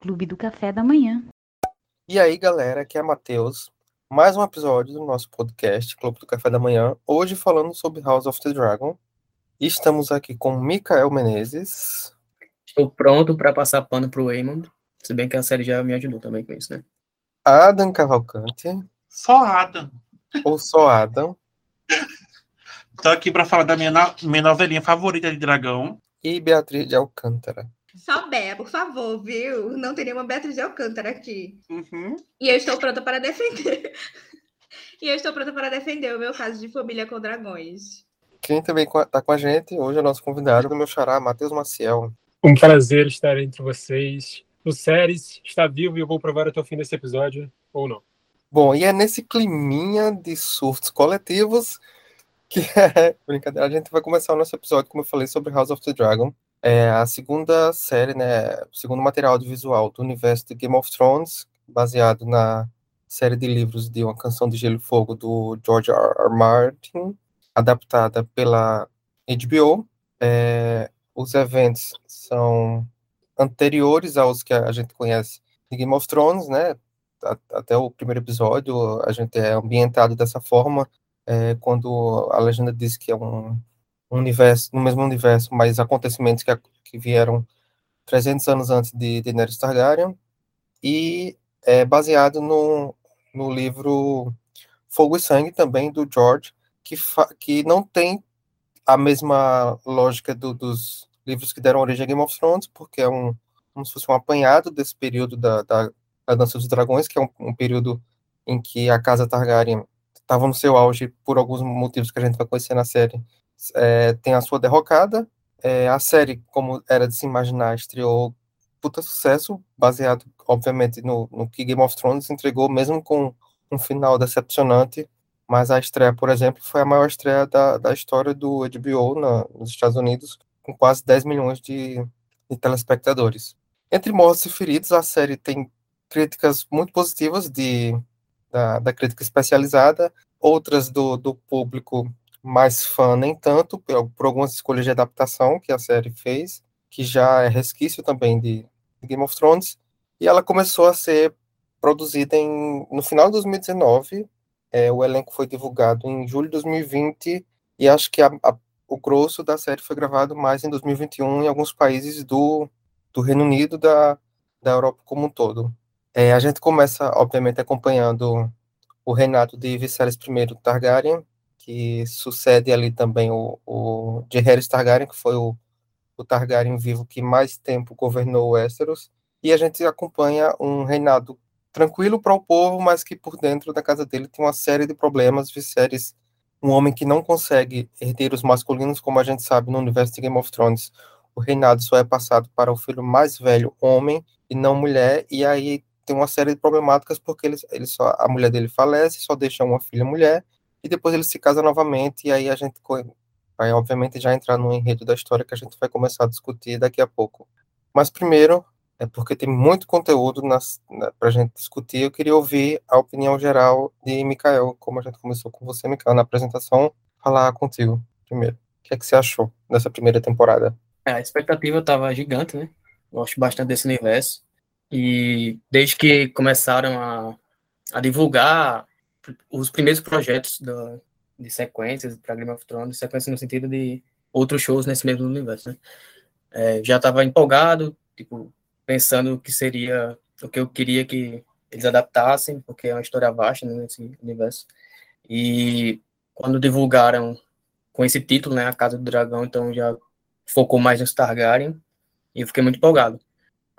Clube do Café da Manhã. E aí, galera, aqui é Matheus. Mais um episódio do nosso podcast Clube do Café da Manhã. Hoje falando sobre House of the Dragon. Estamos aqui com Mikael Menezes. Estou pronto para passar pano pro Raymond. Se bem que a série já me ajudou também com isso, né? Adam Cavalcante. Só Adam. Ou só Adam. Tô aqui para falar da minha, minha novelinha favorita de dragão. E Beatriz de Alcântara. Só Bea, por favor, viu? Não tem nenhuma Beatriz de Alcântara aqui. Uhum. E eu estou pronta para defender. e eu estou pronta para defender o meu caso de família com dragões. Quem também está com a gente hoje é o nosso convidado, o meu xará, Matheus Maciel. Um prazer estar entre vocês. O Séries está vivo e eu vou provar até o fim desse episódio, ou não. Bom, e é nesse climinha de surtos coletivos que é brincadeira. A gente vai começar o nosso episódio, como eu falei, sobre House of the Dragon. É a segunda série, né? O segundo material audiovisual do universo de Game of Thrones, baseado na série de livros de Uma Canção de Gelo e Fogo do George R. R. Martin, adaptada pela HBO. É, os eventos são anteriores aos que a gente conhece de Game of Thrones, né? até o primeiro episódio, a gente é ambientado dessa forma, é, quando a legenda diz que é um universo, no mesmo universo, mas acontecimentos que, que vieram 300 anos antes de Daenerys Targaryen, e é baseado no, no livro Fogo e Sangue, também, do George, que, que não tem a mesma lógica do- dos livros que deram origem a Game of Thrones, porque é um, como se fosse um apanhado desse período da, da a Dança dos Dragões, que é um, um período em que a Casa Targaryen estava no seu auge por alguns motivos que a gente vai conhecer na série. É, tem a sua derrocada. É, a série, como era de se imaginar, estreou puta sucesso, baseado, obviamente, no, no que Game of Thrones entregou, mesmo com um final decepcionante. Mas a estreia, por exemplo, foi a maior estreia da, da história do HBO na, nos Estados Unidos, com quase 10 milhões de, de telespectadores. Entre mortos e feridos, a série tem críticas muito positivas de, da, da crítica especializada, outras do, do público mais fã, nem tanto, por, por algumas escolhas de adaptação que a série fez, que já é resquício também de, Game of Thrones, e ela começou a ser produzida em, no final de 2019, é, o elenco foi divulgado em julho de 2020, e acho que a, a, o grosso da série foi gravado mais em 2021 em alguns países do, do Reino Unido, da, da Europa como um todo. É, a gente começa, obviamente, acompanhando o reinado de Viserys I Targaryen, que sucede ali também o, o Jaehaerys Targaryen, que foi o, o Targaryen vivo que mais tempo governou Westeros, e a gente acompanha um reinado tranquilo para o povo, mas que por dentro da casa dele tem uma série de problemas. Viserys, um homem que não consegue herdeiros masculinos, como a gente sabe no universo de Game of Thrones, o reinado só é passado para o filho mais velho, homem, e não mulher, e aí tem uma série de problemáticas porque ele, ele só, a mulher dele falece, só deixa uma filha mulher, e depois ele se casa novamente, e aí a gente vai, obviamente, já entrar no enredo da história que a gente vai começar a discutir daqui a pouco. Mas primeiro, é porque tem muito conteúdo na, pra gente discutir, eu queria ouvir a opinião geral de Mikael, como a gente começou com você, Mikael, na apresentação, falar contigo primeiro. O que é que você achou dessa primeira temporada? É, a expectativa estava gigante, né? Gosto bastante desse universo. E desde que começaram a, a divulgar os primeiros projetos da, de sequências para Game of Thrones, sequências no sentido de outros shows nesse mesmo universo, né? É, já estava empolgado, tipo, pensando que seria o que eu queria que eles adaptassem, porque é uma história vasta né, nesse universo. E quando divulgaram com esse título, né, A Casa do Dragão, então já focou mais nos Targaryen, e eu fiquei muito empolgado.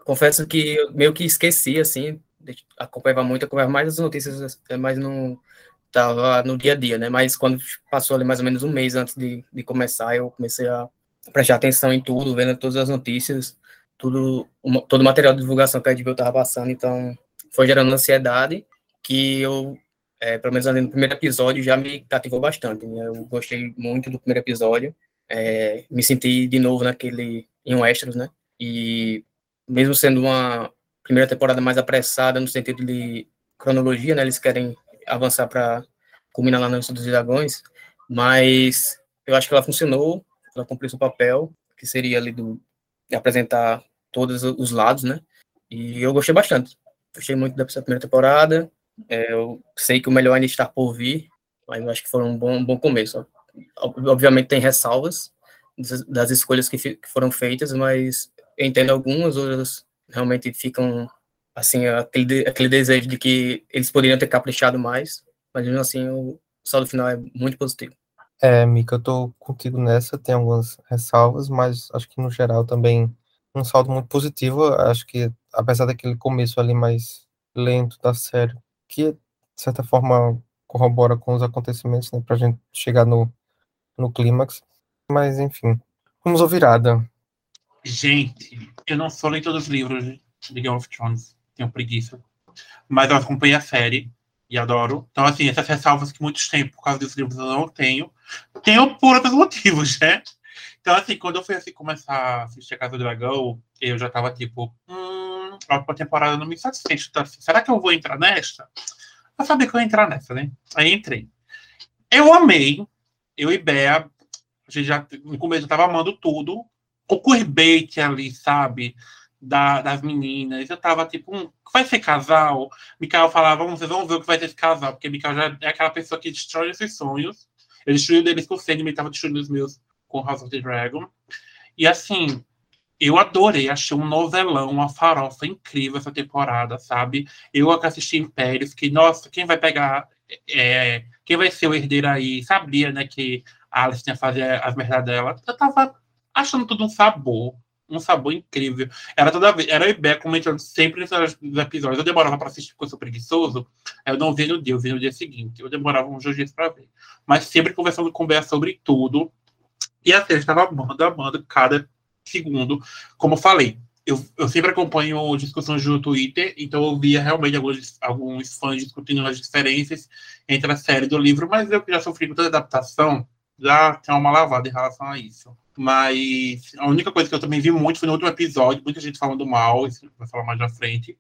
Confesso que eu meio que esqueci, assim, acompanhava muito, acompanhava mais as notícias, mas não estava no dia a dia, né? Mas quando passou ali mais ou menos um mês antes de, de começar, eu comecei a prestar atenção em tudo, vendo todas as notícias, tudo, todo o material de divulgação que a HBO estava passando, então foi gerando ansiedade que eu, é, pelo menos ali no primeiro episódio, já me cativou bastante. Né? Eu gostei muito do primeiro episódio, é, me senti de novo naquele em Westeros, né? E mesmo sendo uma primeira temporada mais apressada no sentido de cronologia, né? Eles querem avançar para culminar lá no Estudo dos Dragões, mas eu acho que ela funcionou, ela cumpriu seu papel, que seria ali do de apresentar todos os lados, né? E eu gostei bastante. Gostei muito dessa primeira temporada. É, eu sei que o melhor ainda está por vir, mas eu acho que foi um bom, um bom começo. Obviamente tem ressalvas das escolhas que, que foram feitas, mas entendo algumas, outras realmente ficam assim, aquele, aquele desejo de que eles poderiam ter caprichado mais, mas mesmo assim o saldo final é muito positivo. É, Mika, eu tô contigo nessa, tem algumas ressalvas, mas acho que no geral também um saldo muito positivo. Acho que, apesar daquele começo ali mais lento da série, que de certa forma corrobora com os acontecimentos, né, pra gente chegar no, no clímax. Mas, enfim, vamos ouvir Ada. Gente, eu não sou leitor dos livros de Game of Thrones, tenho preguiça. Mas eu acompanhei a série e adoro. Então, assim, essas ressalvas que muitos têm por causa dos livros eu não tenho. Tenho por outros motivos, né? Então, assim, quando eu fui assim, começar a assistir a Casa do Dragão, eu já tava tipo, hum, a última temporada não me satisfez. Então, assim, será que eu vou entrar nesta? Eu sabia que eu ia entrar nessa, né? Aí entrei. Eu amei. Eu e Bea, a gente já, no começo, eu tava amando tudo. O queerbait ali, sabe? Da, das meninas. Eu tava tipo, um, vai ser casal? Mikael falava, vamos, vocês vão ver o que vai ser esse casal, porque Mikael já é aquela pessoa que destrói esses sonhos. Eu destruí deles com o Sandman, tava destruindo os meus com House of the Dragon. E assim, eu adorei, achei um novelão, uma farofa incrível essa temporada, sabe? Eu que assisti Impérios, que, nossa, quem vai pegar. É, quem vai ser o herdeiro aí? Sabia, né, que a Alice tinha fazer as merdas dela. Eu tava achando tudo um sabor. Um sabor incrível. Era toda vez. Era o Ibeco comentando sempre nesses episódios. Eu demorava para assistir porque eu sou preguiçoso. Eu não vi no dia, eu vi no dia seguinte. Eu demorava uns dias para ver. Mas sempre conversando com o Bea sobre tudo. E a série estava amando, amando cada segundo. Como eu falei, eu, eu sempre acompanho discussões no Twitter, então eu via realmente alguns, alguns fãs discutindo as diferenças entre a série e o livro, mas eu que já sofri com toda adaptação, já tenho uma lavada em relação a isso. Mas a única coisa que eu também vi muito foi no último episódio, muita gente falando mal, isso vai falar mais na frente.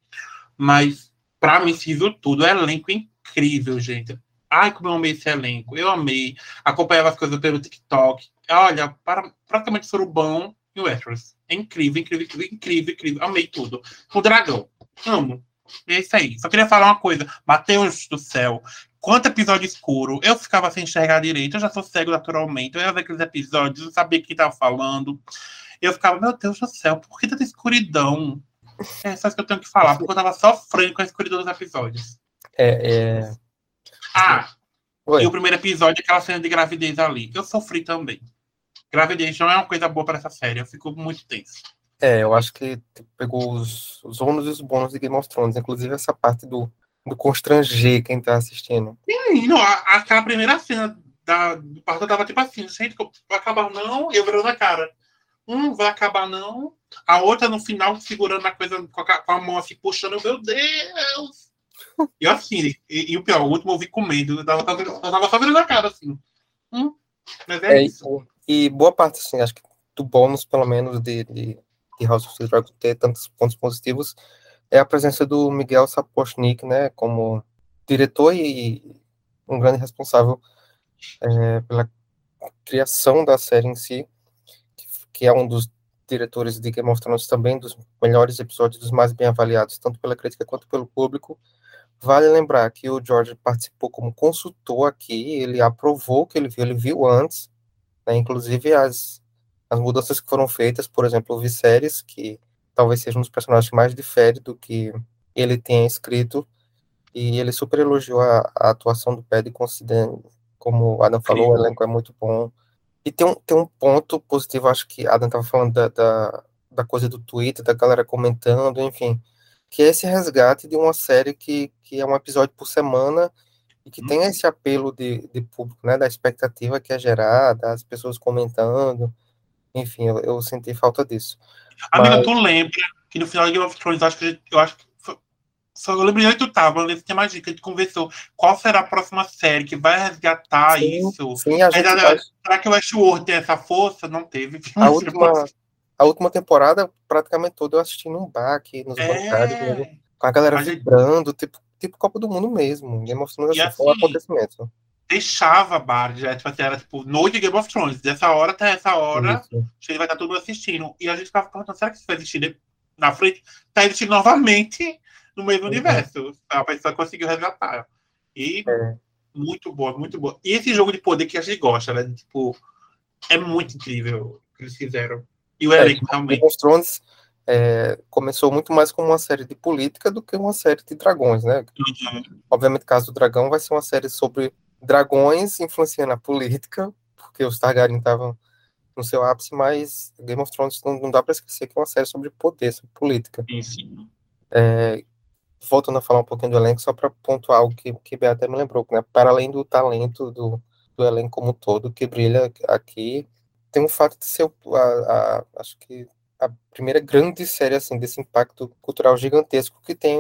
Mas, pra mim, viu tudo. É elenco incrível, gente. Ai, como eu amei esse elenco. Eu amei. Acompanhava as coisas pelo TikTok. Olha, para, praticamente surubão e Westeros. É incrível, incrível, incrível, incrível, incrível. Amei tudo. O dragão. Amo. É isso aí. Só queria falar uma coisa. Mateus do céu. Quanto episódio escuro. Eu ficava sem enxergar direito. Eu já sou cego naturalmente. Eu ia ver aqueles episódios. Eu sabia quem tava falando. Eu ficava, meu Deus do céu, por que tanta escuridão? É só isso que eu tenho que falar, porque eu tava sofrendo com a escuridão dos episódios. É, é... Ah, Oi. e o primeiro episódio, aquela cena de gravidez ali. Eu sofri também. Gravidez não é uma coisa boa para essa série. Eu fico muito tenso. É, eu acho que pegou os, os ônus e os bônus de Game of Thrones, inclusive essa parte do, do constranger quem tá assistindo. Sim, não, aquela primeira cena da, do parto eu tava tipo assim, gente, vai acabar não? E eu virando a cara. Hum, vai acabar não? A outra no final segurando a coisa com a, com a mão assim, puxando, meu Deus! E assim, e, e o pior, o último eu vi com medo, eu tava, eu tava só virando a cara assim. Hum, mas é, É, isso. e boa parte, assim, acho que do bônus, pelo menos, de, de, de House of the Dragon ter tantos pontos positivos, é a presença do Miguel Sapochnik, né, como diretor e um grande responsável é, pela criação da série em si, que é um dos diretores de Game of Thrones também, dos melhores episódios, dos mais bem avaliados, tanto pela crítica quanto pelo público. Vale lembrar que o George participou como consultor aqui, ele aprovou o que ele viu, ele viu antes, né, inclusive as, as mudanças que foram feitas, por exemplo, o Viserys, que talvez seja um dos personagens que mais difere do que ele tenha escrito, e ele super elogiou a, a atuação do Paddy, considerando, como o Adam falou, o elenco é muito bom. E tem um, tem um ponto positivo, acho que Adam estava falando da, da, da coisa do Twitter, da galera comentando, enfim, que é esse resgate de uma série que, que é um episódio por semana e que tem esse apelo de, de público, né, da expectativa que é gerada, as pessoas comentando, enfim, eu, eu senti falta disso. Amiga, Mas- tu lembra que no final de Game of Thrones, eu acho que, gente- eu acho que foi- só eu lembro de onde tu tava, nesse tema a gente conversou qual será a próxima série que vai resgatar Sim, isso. Sim, a gente Ainda- vai- Será que o Westworld tem essa força? Não teve. a última, a última temporada, praticamente toda, eu assisti num bar aqui, nos bancários, mesmo, É, com a galera a gente- vibrando, tipo, tipo Copa do Mundo mesmo, Game of Thrones assim, foi um assim, acontecimento. Deixava bar, já, tipo, assim, era tipo noite de Game of Thrones, dessa hora até essa hora, que vai estar todo mundo assistindo. E a gente ficava perguntando, será que isso vai existir na frente, tá existindo novamente no mesmo Uhum. universo. A pessoa conseguiu resgatar. E É. muito boa, muito boa. E esse jogo de poder que a gente gosta, né? Tipo, é muito incrível o que eles fizeram. E o É, elenco Game realmente. of Thrones é, começou muito mais como uma série de política do que uma série de dragões, né? Uhum. Obviamente, Casa do Dragão vai ser uma série sobre dragões influenciando a política, porque os Targaryen estavam no seu ápice, mas Game of Thrones não, não dá para esquecer que é uma série sobre poder, sobre política. Sim, sim. É, voltando a falar um pouquinho do elenco, só para pontuar algo que, que Beata me lembrou, né? Para além do talento do, do elenco como um todo, que brilha aqui, tem o fato de ser, a, a- acho que, a primeira grande série, assim, desse impacto cultural gigantesco que tem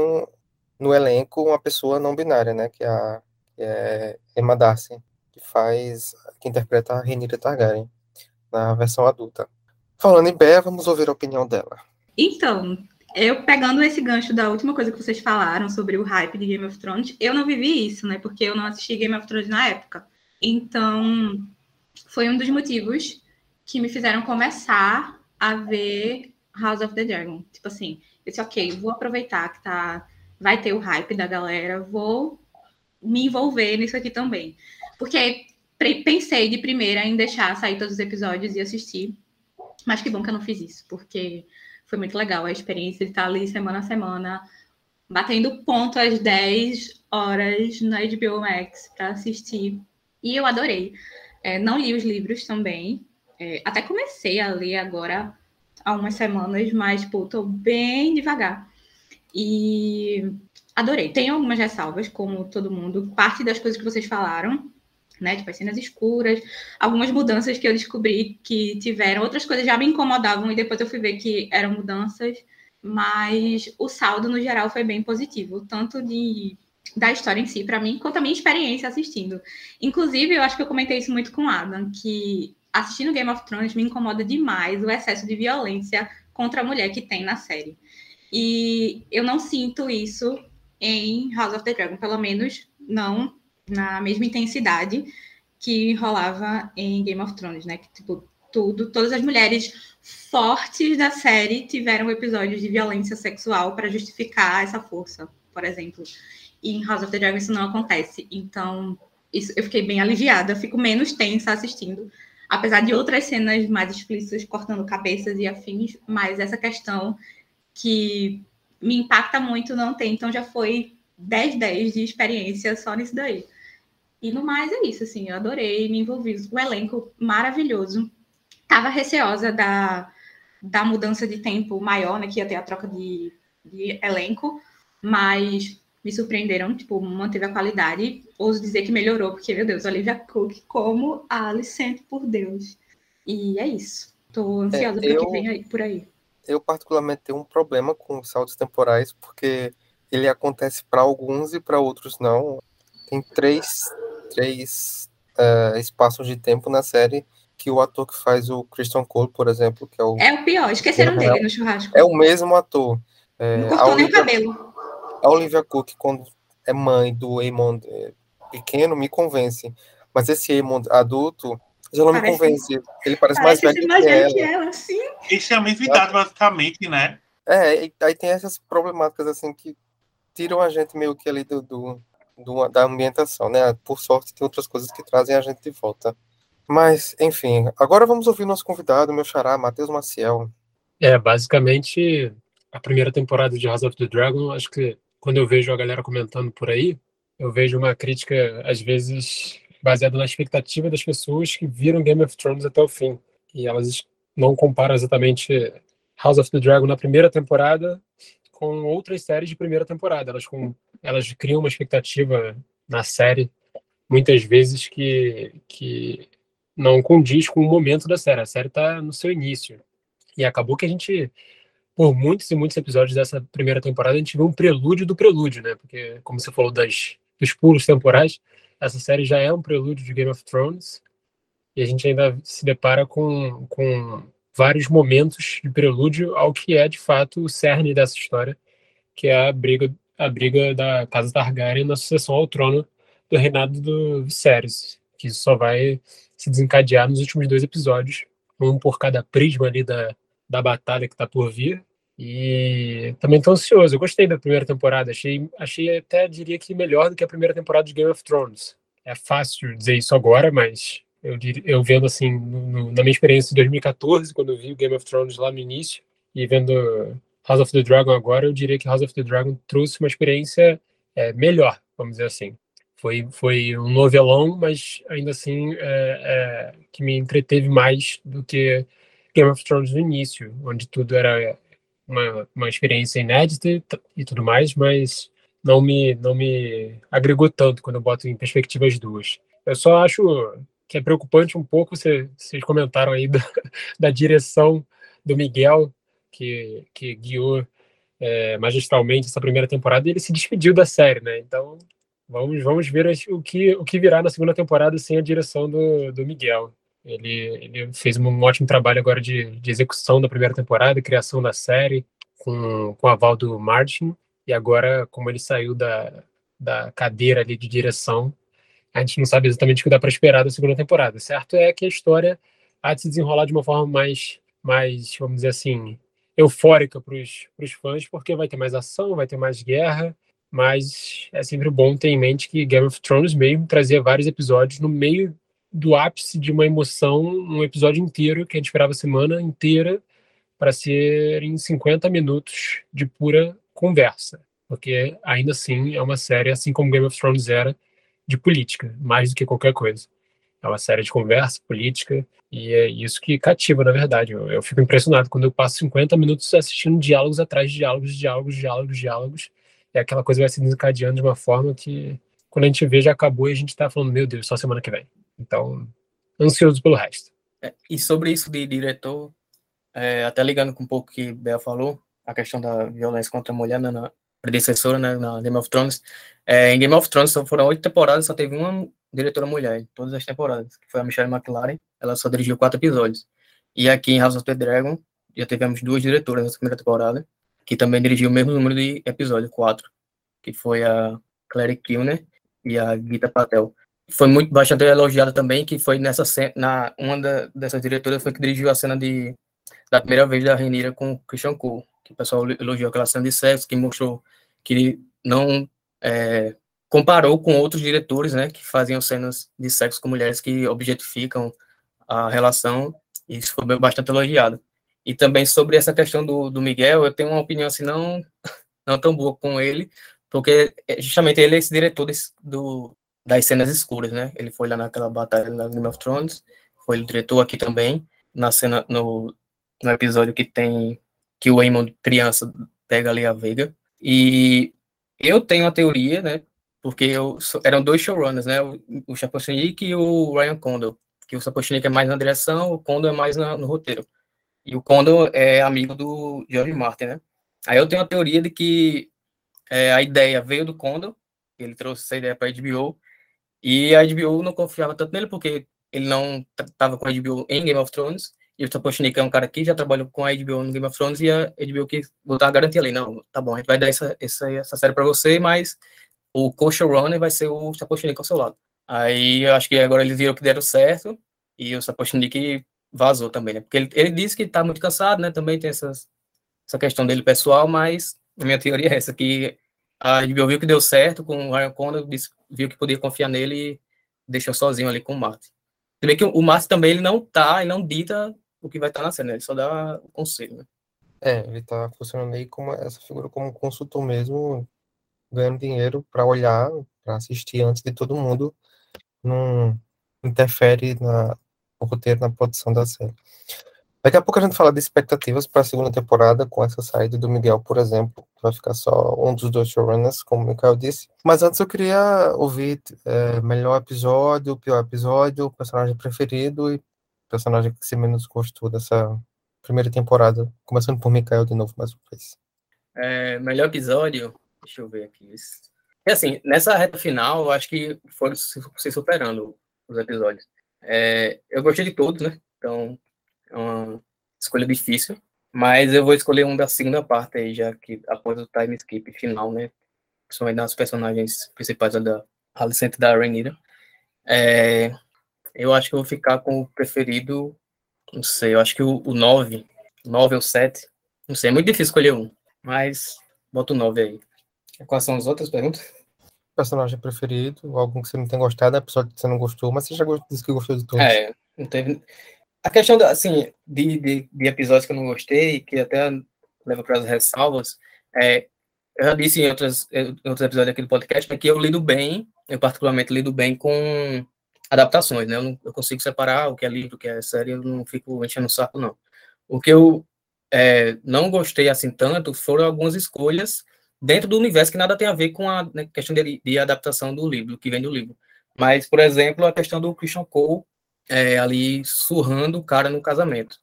no elenco uma pessoa não binária, né? Que é a é Emma Darcy, que faz, que interpreta a Rhaenyra Targaryen na versão adulta. Falando em Bea, vamos ouvir a opinião dela. Então, eu pegando esse gancho da última coisa que vocês falaram sobre o hype de Game of Thrones, eu não vivi isso, né? Porque eu não assisti Game of Thrones na época. Então, foi um dos motivos que me fizeram começar a ver House of the Dragon. Tipo assim, eu disse, ok, vou aproveitar que tá, vai ter o hype da galera, vou me envolver nisso aqui também. Porque pensei de primeira em deixar sair todos os episódios e assistir. Mas que bom que eu não fiz isso, porque foi muito legal a experiência de estar ali semana a semana, batendo ponto às 10 horas na HBO Max para assistir. E eu adorei. É, não li os livros também. É, até comecei a ler agora há umas semanas, mas, pô, tô bem devagar. E adorei. Tem algumas ressalvas, como todo mundo. Parte das coisas que vocês falaram, né? Tipo, as cenas escuras, algumas mudanças que eu descobri que tiveram, outras coisas já me incomodavam e depois eu fui ver que eram mudanças, mas o saldo no geral foi bem positivo, tanto de da história em si para mim, quanto a minha experiência assistindo. Inclusive, eu acho que eu comentei isso muito com o Adam, que assistindo Game of Thrones me incomoda demais o excesso de violência contra a mulher que tem na série. E eu não sinto isso em House of the Dragon, pelo menos não na mesma intensidade que rolava em Game of Thrones, né? Que, tipo, tudo, todas as mulheres fortes da série tiveram episódios de violência sexual para justificar essa força, por exemplo. E em House of the Dragon isso não acontece. Então, isso, eu fiquei bem aliviada, fico menos tensa assistindo. Apesar de outras cenas mais explícitas cortando cabeças e afins, mas essa questão que me impacta muito não tem. Então já foi 10-10 de experiência só nisso daí. E no mais é isso, assim, eu adorei, me envolvi. O elenco maravilhoso. Tava receosa da, da mudança de tempo maior, né? Que ia ter a troca de, de elenco, mas me surpreenderam, tipo, manteve a qualidade. Ouso dizer que melhorou, porque, meu Deus, Olivia Cook como a Alicent, por Deus. E é isso. Tô ansiosa É, para eu- que venha aí, por aí. Eu, particularmente, tenho um problema com os saltos temporais, porque ele acontece para alguns e para outros não. Tem três, três eh, espaços de tempo na série que o ator que faz o Christian Cole, por exemplo, que é o, É o pior, esqueceram É, dele no churrasco. é o mesmo ator. É, Não cortou nem o cabelo. a Olivia Cook, quando é mãe do Aemond eh, pequeno, me convence. Mas esse Aemond adulto já não me Parece- convence. Ele parece mais Parece velho ser mais que velho ela. que ela, sim. Eles têm a mesma idade, basicamente, né? É, e aí tem essas problemáticas assim que tiram a gente meio que ali do, do, do- da ambientação, né? Por sorte tem outras coisas que trazem a gente de volta. Mas, enfim, agora vamos ouvir nosso convidado, meu xará, Matheus Maciel. É, basicamente, a primeira temporada de House of the Dragon, acho que quando eu vejo a galera comentando por aí, eu vejo uma crítica, às vezes, baseada na expectativa das pessoas que viram Game of Thrones até o fim. E elas não comparam exatamente House of the Dragon na primeira temporada com outras séries de primeira temporada. Elas, com, elas criam uma expectativa na série, muitas vezes, que, que não condiz com o momento da série. A série está no seu início. E acabou que a gente, por muitos e muitos episódios dessa primeira temporada, a gente viu um prelúdio do prelúdio, né? Porque, como você falou das, dos pulos temporais, essa série já é um prelúdio de Game of Thrones. E a gente ainda se depara com, com vários momentos de prelúdio ao que é, de fato, o cerne dessa história, que é a briga, a briga da Casa Targaryen na sucessão ao trono do reinado do Viserys, que só vai se desencadear nos últimos dois episódios, um por cada prisma ali da, da batalha que está por vir, E também estou ansioso. Eu gostei da primeira temporada. Achei, achei até diria que melhor do que a primeira temporada de Game of Thrones. É fácil dizer isso agora, mas eu, eu vendo assim, no, na minha experiência de 2014, quando eu vi o Game of Thrones lá no início, e vendo House of the Dragon agora, eu diria que House of the Dragon trouxe uma experiência é, melhor, vamos dizer assim. Foi, foi um novelão, mas ainda assim é, é, que me entreteve mais do que Game of Thrones no início, onde tudo era uma, uma experiência inédita e tudo mais, mas não me, não me agregou tanto quando eu boto em perspectiva as duas. Eu só acho que é preocupante um pouco, vocês, vocês comentaram aí da, da direção do Miguel, que, que guiou é, magistralmente essa primeira temporada, e ele se despediu da série, né? Então, vamos, vamos ver o que, o que virá na segunda temporada sem a direção do, do Miguel. Ele, ele fez um ótimo trabalho agora de, de execução da primeira temporada, criação da série, com, com o aval do Martin, e agora, como ele saiu da, da cadeira ali de direção, a gente não sabe exatamente o que dá para esperar da segunda temporada. Certo é que a história há de se desenrolar de uma forma mais, mais vamos dizer assim, eufórica para os fãs, porque vai ter mais ação, vai ter mais guerra, mas é sempre bom ter em mente que Game of Thrones mesmo trazia vários episódios no meio do ápice de uma emoção, um episódio inteiro que a gente esperava a semana inteira para ser em 50 minutos de pura conversa, porque ainda assim é uma série, assim como Game of Thrones era, de política, mais do que qualquer coisa. É uma série de conversa política e é isso que cativa, na verdade. Eu, eu fico impressionado quando eu passo 50 minutos assistindo diálogos atrás de diálogos, diálogos, diálogos, diálogos. E aquela coisa vai se desencadeando de uma forma que, quando a gente vê, já acabou e a gente está falando, meu Deus, só semana que vem. Então, ansioso pelo resto. É, e sobre isso de diretor, é, até ligando com um pouco que Bel falou, a questão da violência contra a mulher né, na predecessora, né, na Game of Thrones. É, em Game of Thrones foram oito temporadas, só teve uma diretora mulher em todas as temporadas, que foi a Michelle McLaren. Ela só dirigiu quatro episódios. E aqui em House of the Dragon já tivemos duas diretoras nessa primeira temporada, que também dirigiu o mesmo número de episódios, quatro, que foi a Clary Kilner e a Gita Patel. Foi muito bastante elogiada também, que foi nessa na uma da, dessas diretoras foi que dirigiu a cena de da primeira vez da Renira com Christian Cole, que o pessoal elogiou aquela cena de sexo, que mostrou que não é, comparou com outros diretores, né, que faziam cenas de sexo com mulheres que objetificam a relação, e isso foi bastante elogiado. E também sobre essa questão do, do Miguel, eu tenho uma opinião assim não não tão boa com ele, porque é, justamente ele é esse diretor desse, do, das cenas escuras, né? Ele foi lá naquela batalha na Game of Thrones, foi o diretor aqui também, na cena, no, no episódio que tem, que o Eamon, criança, pega ali a Veiga, e eu tenho a teoria, né, porque eu, eram dois showrunners, né, o, o Chapochnik e o Ryan Condor, que o Chapochnik é mais na direção, o Condor é mais na, no roteiro. E o Condor é amigo do George Martin, né? Aí eu tenho a teoria de que é, a ideia veio do Condor, ele trouxe essa ideia para a HBO, e a HBO não confiava tanto nele, porque ele não estava com a HBO em Game of Thrones, e o Sapochnik é um cara que já trabalhou com a HBO no Game of Thrones, e a HBO que botar a garantia ali, não, tá bom, a gente vai dar essa, essa, essa série para você, mas o co-showrunner vai ser o Sapochnik ao seu lado. Aí eu acho que agora eles viram que deram certo, e o Sapochnik vazou também, né? Porque ele, ele disse que tá muito cansado, né? Também tem essas, essa questão dele pessoal, mas a minha teoria é essa, que a HBO viu que deu certo com o Ryan Condor, viu que podia confiar nele e deixou sozinho ali com o Martin. Você vê que o Martin também ele não tá, ele não dita o que vai estar tá na cena, ele só dá o conselho, né? É, ele tá funcionando aí como essa figura como consultor mesmo, ganhando dinheiro para olhar, para assistir antes de todo mundo, não interfere na, no roteiro, na produção da série. Daqui a pouco a gente fala de expectativas para a segunda temporada, com essa saída do Miguel, por exemplo, vai ficar só um dos dois showrunners, como o Mikael disse. Mas antes eu queria ouvir é, melhor episódio, pior episódio, personagem preferido e personagem que você menos gostou dessa primeira temporada. Começando por Mikael de novo, mais uma vez. É, melhor episódio, deixa eu ver aqui. É assim, nessa reta final, eu acho que foram se superando os episódios. É, eu gostei de todos, né? Então, é uma escolha difícil, mas eu vou escolher um da segunda parte aí, já que após o time skip final, né? Principalmente das personagens principais da Alicente da Rainira. É, eu acho que eu vou ficar com o preferido, não sei, eu acho que o, o 9, 9 ou 7, Não sei, é muito difícil escolher um. Mas bota o 9 aí. Quais são as outras perguntas? Personagem preferido, algum que você não tem gostado, episódio que você não gostou, mas você já disse que gostou de todos. É, não teve. A questão, assim, de, de, de episódios que eu não gostei, que até leva para as ressalvas, é, eu já disse em, outras, em outros episódios aqui do podcast, né, que eu lido bem, eu particularmente lido bem com adaptações, né? Eu, não, eu consigo separar o que é livro, o que é série, eu não fico enchendo o saco, não. O que eu é, não gostei assim tanto foram algumas escolhas dentro do universo que nada tem a ver com a né, questão de, de, adaptação do livro, que vem do livro. Mas, por exemplo, a questão do Christian Cole é, ali surrando o cara no casamento.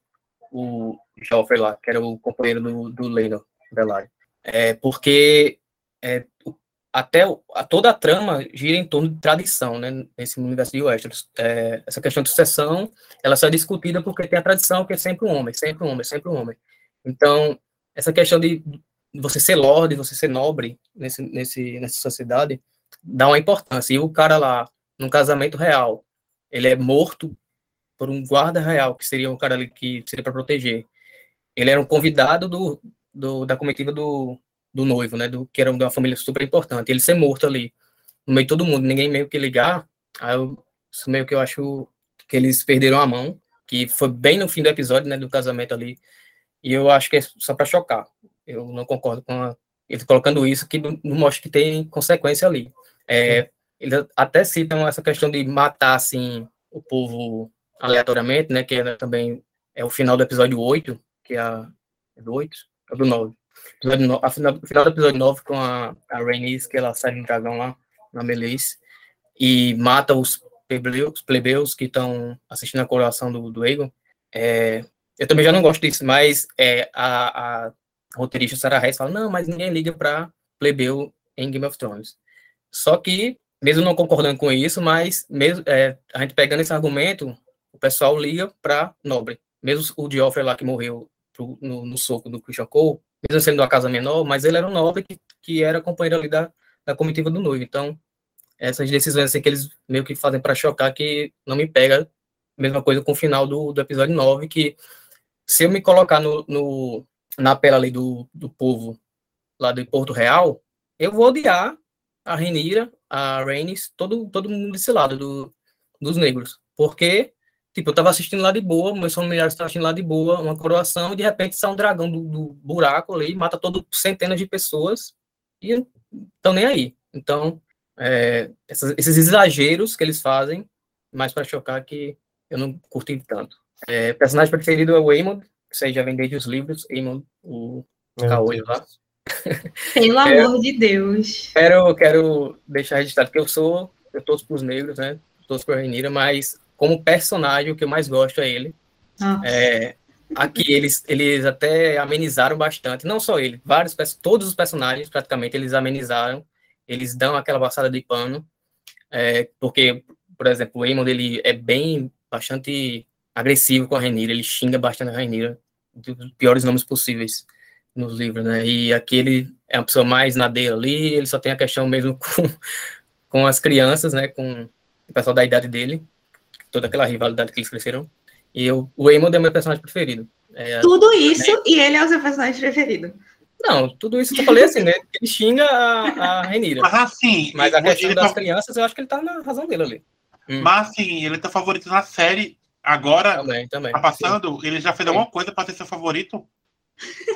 O Joffrey lá, que era o companheiro do, do Leno Velarde. É, porque é, até a, toda a trama gira em torno de tradição, né, nesse universo de Westeros. É, essa questão de sucessão, ela só é discutida porque tem a tradição que é sempre um homem, sempre um homem, sempre um homem. Então, essa questão de você ser lorde, você ser nobre nesse, nesse, nessa sociedade, dá uma importância. E o cara lá, num casamento real, ele é morto por um guarda real, que seria um cara ali que seria para proteger. Ele era um convidado do, do, da comitiva do, do noivo, né? Do, que era uma família super importante. Ele ser morto ali, no meio de todo mundo, ninguém meio que ligar. Aí eu, isso meio que eu acho que eles perderam a mão, que foi bem no fim do episódio, né? Do casamento ali. E eu acho que é só para chocar. Eu não concordo com a, ele colocando isso, que não, não, mostra que tem consequência ali. É, eles até citam essa questão de matar, assim, o povo aleatoriamente, né? Que é, também é o final do episódio 8, que é, a, é do 8? É do 9. Episódio no, a final, final do episódio 9 com a, a Rhaenys, que ela sai no dragão lá, na Melis, e mata os plebeus, plebeus que estão assistindo a coroação do, do Aegon. É, eu também já não gosto disso, mas é, a, a roteirista Sarah Hess fala, não, mas ninguém liga para plebeu em Game of Thrones. Só que, mesmo não concordando com isso, mas mesmo é, a gente pegando esse argumento, o pessoal liga para nobre. Mesmo o Geoffrey lá que morreu pro, no, no, soco do Christian Cole, mesmo sendo uma casa menor, mas ele era um nobre que, que era companheiro ali da, da comitiva do noivo. Então, essas decisões assim, que eles meio que fazem para chocar que não me pega. Mesma coisa com o final do, do episódio 9, que se eu me colocar no, no, na pele ali do, do povo lá do Porto Real, eu vou odiar a Renira, a Rhaenys, todo, todo mundo desse lado do, dos negros. Porque, tipo, eu tava assistindo lá de boa, meus familiares estavam assistindo lá de boa, uma coroação, e de repente sai um dragão do, do buraco ali, mata todo, centenas de pessoas, e estão nem aí. Então, é, essas, esses exageros que eles fazem, mais para chocar que eu não curti tanto. É, personagem preferido é o Aemond, que você já vem desde os livros, Aemond, o caolho lá. Pelo amor de Deus. Quero, quero deixar registrado que eu sou, eu torço para os negros, né? Torço para a Renira, mas como personagem, o que eu mais gosto é ele. É, aqui eles, eles até amenizaram bastante, não só ele, vários, todos os personagens praticamente eles amenizaram, eles dão aquela passada de pano, é, porque, por exemplo, o Aemond, ele é bem, bastante agressivo com a Renira, ele xinga bastante a Renira, dos piores nomes possíveis nos livros, né? E aqui ele é uma pessoa mais na dele ali, ele só tem a questão mesmo com, com as crianças, né? Com o pessoal da idade dele, toda aquela rivalidade que eles cresceram. E eu, o Aemond é meu personagem preferido. É, tudo isso né? e ele é o seu personagem preferido. Não, tudo isso que eu falei assim, né? Ele xinga a, a Renira. Mas assim. Mas a questão das tá... crianças, eu acho que ele tá na razão dele ali. Hum. Mas assim, ele tá favorito na série Agora, também, também, tá passando, sim. ele já fez sim. alguma coisa para ser seu favorito?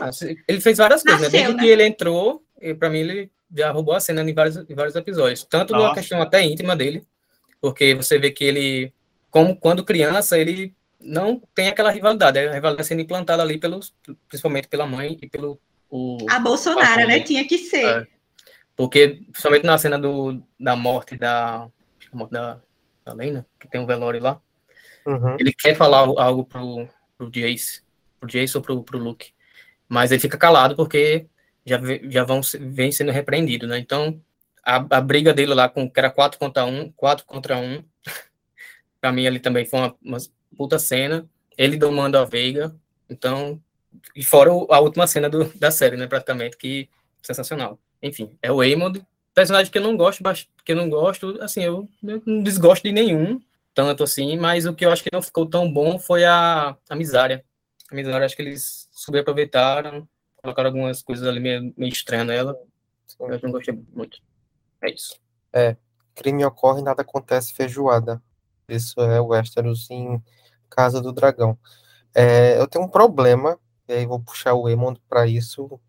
Ah, ele fez várias coisas, né? Desde né? que ele entrou, e para mim ele já roubou a cena em vários, em vários episódios. Tanto Nossa. numa questão até íntima dele, porque você vê que ele, como quando criança, ele não tem aquela rivalidade. A rivalidade sendo implantada ali, pelos, principalmente pela mãe e pelo. O, a Bolsonaro, né? Tinha que ser. É. Porque, principalmente na cena do, da morte da, da, da Lena, que tem um velório lá, Uhum. Ele quer falar algo pro, pro Jace, pro Jace ou pro, pro Luke, mas ele fica calado porque já, já vão vem sendo repreendido, né? Então, a, a briga dele lá com que era 4 contra 1, 4 contra 1, pra mim ali também foi uma, uma puta cena. Ele domando a Veiga, então, e fora a última cena do, da série, né, praticamente, que sensacional. Enfim, é o Aemond, personagem que eu não gosto, que eu não gosto, assim, eu, eu não desgosto de nenhum, tanto assim, mas o que eu acho que não ficou tão bom foi a, a Misária. Misária, acho que eles subaproveitaram colocaram algumas coisas ali meio, meio estranhas nela. Eu não gostei muito. É isso. É, crime ocorre, nada acontece, feijoada. Isso é Westeros em Casa do Dragão. É, eu tenho um problema, e aí vou puxar o Emond para isso,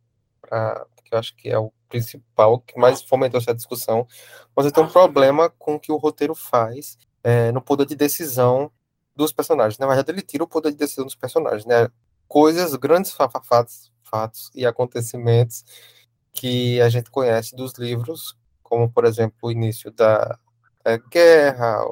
pra, que eu acho que é o principal, que mais fomentou essa discussão. Mas eu tenho um problema com o que o roteiro faz é, no poder de decisão dos personagens. Na verdade, ele tira o poder de decisão dos personagens, né? Coisas, grandes fatos, fatos e acontecimentos que a gente conhece dos livros, como, por exemplo, o início da, da guerra,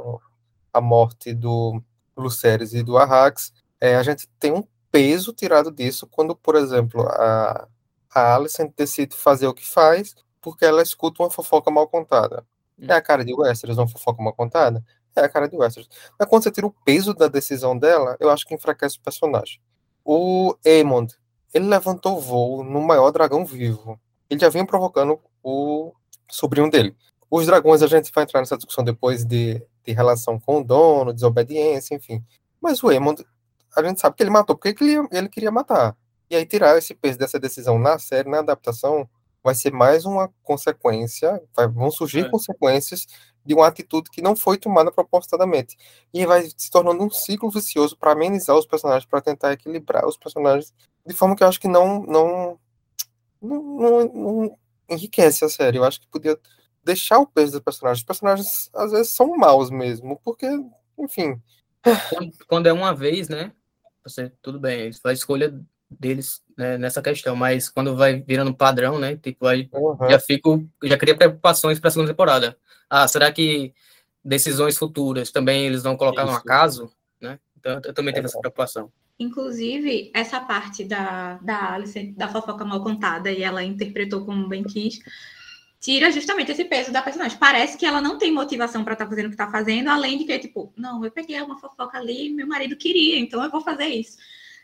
a morte do Lucerys e do Arrax, é, a gente tem um peso tirado disso quando, por exemplo, a, a Alicent decide fazer o que faz porque ela escuta uma fofoca mal contada. É a cara de Westeros uma fofoca mal contada? É a cara de Westeros. Mas quando você tira o peso da decisão dela, eu acho que enfraquece o personagem. O Aemond, ele levantou voo no maior dragão vivo. Ele já vinha provocando o sobrinho dele. Os dragões, a gente vai entrar nessa discussão depois de, de relação com o dono, desobediência, enfim. Mas o Aemond, a gente sabe que ele matou porque ele, ele queria matar. E aí tirar esse peso dessa decisão na série, na adaptação, vai ser mais uma consequência, vai, vão surgir é. consequências de uma atitude que não foi tomada propositadamente. E vai se tornando um ciclo vicioso para amenizar os personagens, para tentar equilibrar os personagens de forma que eu acho que não, não, não, não, não enriquece a série. Eu acho que podia deixar o peso dos personagens. Os personagens às vezes são maus mesmo, porque, enfim. Quando é uma vez, né? Você, tudo bem, faz a escolha deles né, nessa questão, mas quando vai virando padrão, né? Tipo, aí uhum. já fico, já cria preocupações para a segunda temporada. Ah, será que decisões futuras também eles vão colocar Isso. no acaso, né? Então eu também tenho é. essa preocupação. Inclusive, essa parte da, da Alice, da fofoca mal contada, e ela interpretou como bem quis, tira justamente esse peso da personagem. Parece que ela não tem motivação para estar tá fazendo o que está fazendo, além de que, tipo, não, eu peguei uma fofoca ali, meu marido queria, então eu vou fazer isso.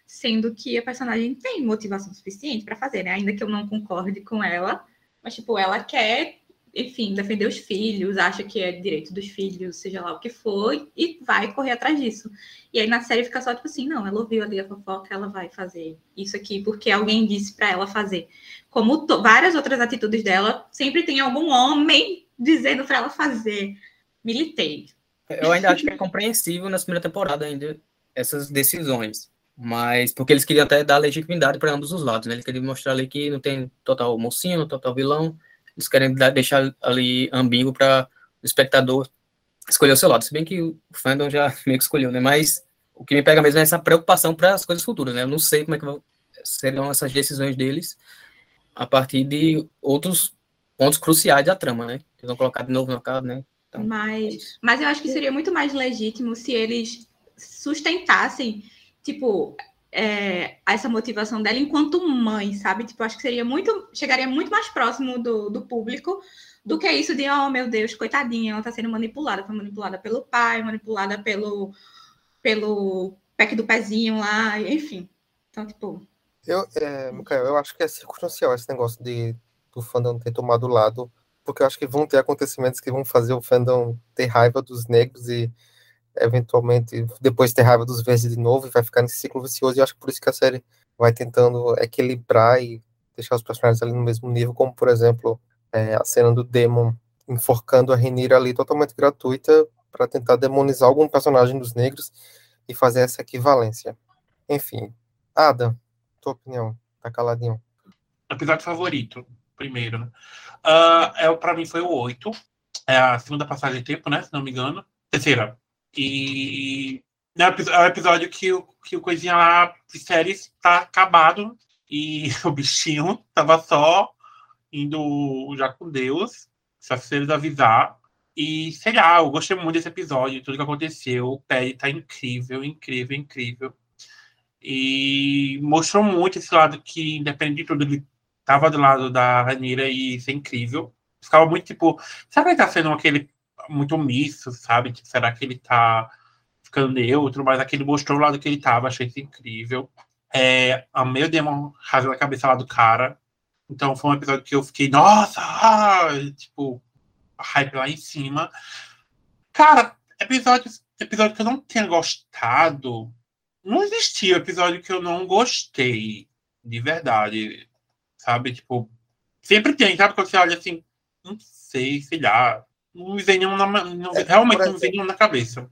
Sendo que a personagem tem motivação suficiente para fazer, né? Ainda que eu não concorde com ela, mas, tipo, ela quer enfim, defender os filhos, acha que é direito dos filhos, seja lá o que for, e vai correr atrás disso. E aí na série fica só tipo assim, não, ela ouviu ali a fofoca, ela vai fazer isso aqui porque alguém disse para ela fazer. Como várias outras atitudes dela, sempre tem algum homem dizendo para ela fazer. Militei. Eu ainda acho que é compreensível na primeira temporada ainda essas decisões. Mas porque eles queriam até dar legitimidade para ambos os lados, né? Eles queriam mostrar ali que não tem total mocinho, total vilão, eles querem deixar ali ambíguo para o espectador escolher o seu lado. Se bem que o fandom já meio que escolheu, né? Mas o que me pega mesmo é essa preocupação para as coisas futuras, né? Eu não sei como é que serão essas decisões deles a partir de outros pontos cruciais da trama, né? Eles vão colocar de novo no caso, né? Então, mas, mas eu acho que seria muito mais legítimo se eles sustentassem, tipo, é, essa motivação dela enquanto mãe, sabe? Tipo, acho que seria muito, chegaria muito mais próximo do, do público do que isso de, oh meu Deus, coitadinha, ela tá sendo manipulada, foi manipulada pelo pai, manipulada pelo, pelo pack do pezinho lá, enfim. Então, tipo. Eu, é, eu acho que é circunstancial esse negócio de do fandom ter tomado lado, porque eu acho que vão ter acontecimentos que vão fazer o fandom ter raiva dos negros e eventualmente depois ter raiva dos verdes de novo e vai ficar nesse ciclo vicioso. E acho que por isso que a série vai tentando equilibrar e deixar os personagens ali no mesmo nível, como por exemplo é, a cena do Demon enforcando a Renira ali totalmente gratuita para tentar demonizar algum personagem dos negros e fazer essa equivalência. Enfim, Ada, tua opinião, tá caladinho. Episódio favorito, primeiro, né? Uh, é, para mim foi o 8. É a segunda passagem de tempo, né? Se não me engano. Terceira, e é o episódio que o, que o coisinha lá séries tá acabado e o bichinho tava só indo já com Deus, só se eles avisar. E sei lá, eu gostei muito desse episódio, tudo que aconteceu. O Perry tá incrível, incrível, incrível. E mostrou muito esse lado que, independente de tudo, ele tava do lado da Ranira e isso é incrível. Ficava muito tipo, sabe que tá sendo aquele muito omisso, sabe? Tipo, será que ele tá ficando neutro? Mas aquele mostrou o lado que ele tava, achei isso incrível. É, amei o Demon rasgando a cabeça lá do cara. Então foi um episódio que eu fiquei, nossa! Tipo, hype lá em cima. Cara, episódio, episódio que eu não tenha gostado. Não existia episódio que eu não gostei. De verdade. sabe? Tipo, sempre tem, sabe? Quando você olha assim, não sei, sei lá. Não vem nenhum na, não, É, realmente por não vem nenhum na cabeça.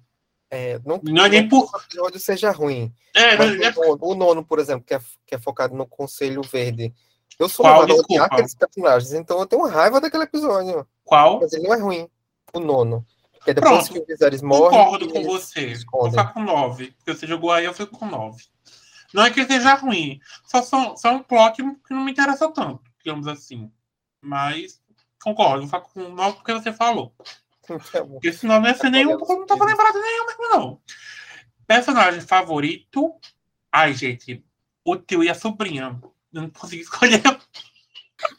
É, não, Não é nem por. que o episódio seja ruim. É, Mas é- o, nono, o nono, por exemplo, que é, que é focado no Conselho Verde. Eu sou Qual? levado a odiar Desculpa. aqueles personagens, então eu tenho raiva daquele episódio. qual? Mas ele não é ruim. O nono. Porque depois Pronto. que o Viserys morre. Concordo com você. Vou escondem. ficar com 9. Porque você jogou aí, eu fico com 9. Não é que seja ruim. Só, são, só um plot que não me interessa tanto, digamos assim. Mas concordo, com 9 porque você falou. Então, Porque senão não ia ser nenhum, porque eu não tava lembrado de nenhum mesmo, não. Personagem favorito. Ai, gente. O tio e a sobrinha. Eu não consegui escolher.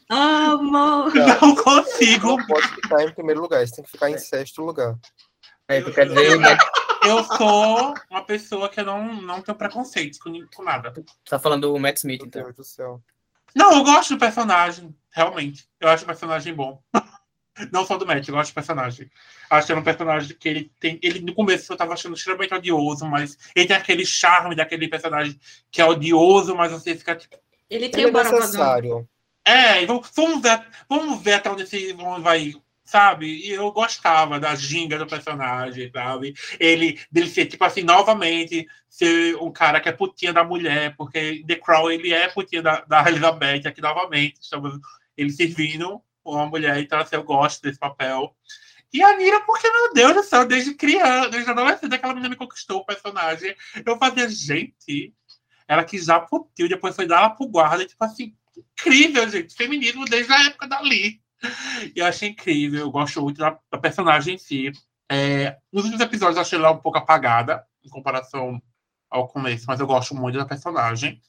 Amor! Não consigo. não pode ficar em primeiro lugar, você tem que ficar em sexto lugar. É, tu quer dizer, né, Eu sou uma pessoa que eu não, não tenho preconceito com, com nada. tá falando do Matt Smith, Meu então. Deus do céu. Não, eu gosto do personagem, realmente. Eu acho o personagem bom. Não só do Matt, eu gosto do personagem. Acho que é um personagem que ele tem. Ele no começo eu tava achando extremamente odioso, mas ele tem aquele charme daquele personagem que é odioso, mas você fica tipo. Ele tem Ele é o Borogodão. necessário. É, vamos, vamos ver, vamos ver até onde esse onde vai. Sabe? E eu gostava da ginga do personagem, sabe? Ele, dele ser, tipo assim, novamente, ser um cara que é putinha da mulher, porque The Crown, ele é putinha da, da Elizabeth aqui novamente. Estamos ele servindo uma mulher, então assim, eu gosto desse papel. E a Nira, porque, meu Deus do céu, desde criança, desde adolescente, aquela menina me conquistou o personagem. Eu fazia, gente, ela que já putiu, depois foi dar ela pro guarda, tipo assim, incrível, gente. Feminismo desde a época dali. E eu achei incrível, eu gosto muito da, da personagem em si. É, nos últimos episódios eu achei ela um pouco apagada, em comparação ao começo, mas eu gosto muito da personagem.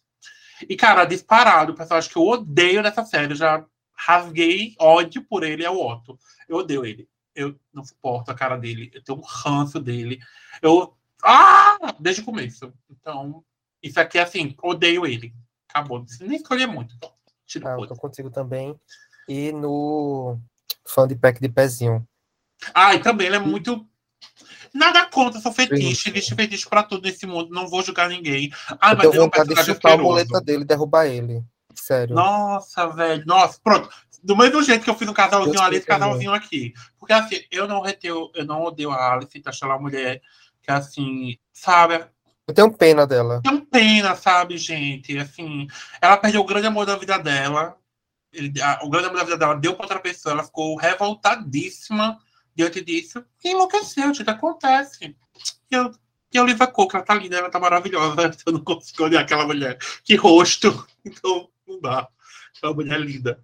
E, cara, disparado, o personagem que eu odeio nessa série, eu já rasguei ódio por ele, é o Otto. Eu odeio ele. Eu não suporto a cara dele, eu tenho um ranço dele. Eu. Ah! Desde o começo. Então, isso aqui é assim, odeio ele. Acabou. Não nem escolher muito. Tira Ah, eu contigo também. E no fã de pack de pezinho. Ah, e também ele é muito. Nada contra, sou fetiche, existe fetiche pra tudo nesse mundo, não vou julgar ninguém. Ah, eu mas tenho ele é um vontade de a muleta dele e derrubar ele. Sério. Nossa, velho. Nossa, pronto. Do mesmo jeito que eu fiz um casalzinho ali, esse também. casalzinho aqui. Porque assim, eu não reteu, eu não odeio a Alice, acho ela uma mulher que assim, sabe, Eu tenho pena dela. Tenho pena, sabe, gente? Assim, ela perdeu o grande amor da vida dela. Ele- a- o grande amor da vida dela deu para outra pessoa. Ela ficou revoltadíssima diante disso. E enlouqueceu, gente. Acontece. E eu, e a Cook, ela tá linda, ela tá maravilhosa. Eu não consigo olhar aquela mulher. Que rosto. Então, não dá. É uma mulher linda.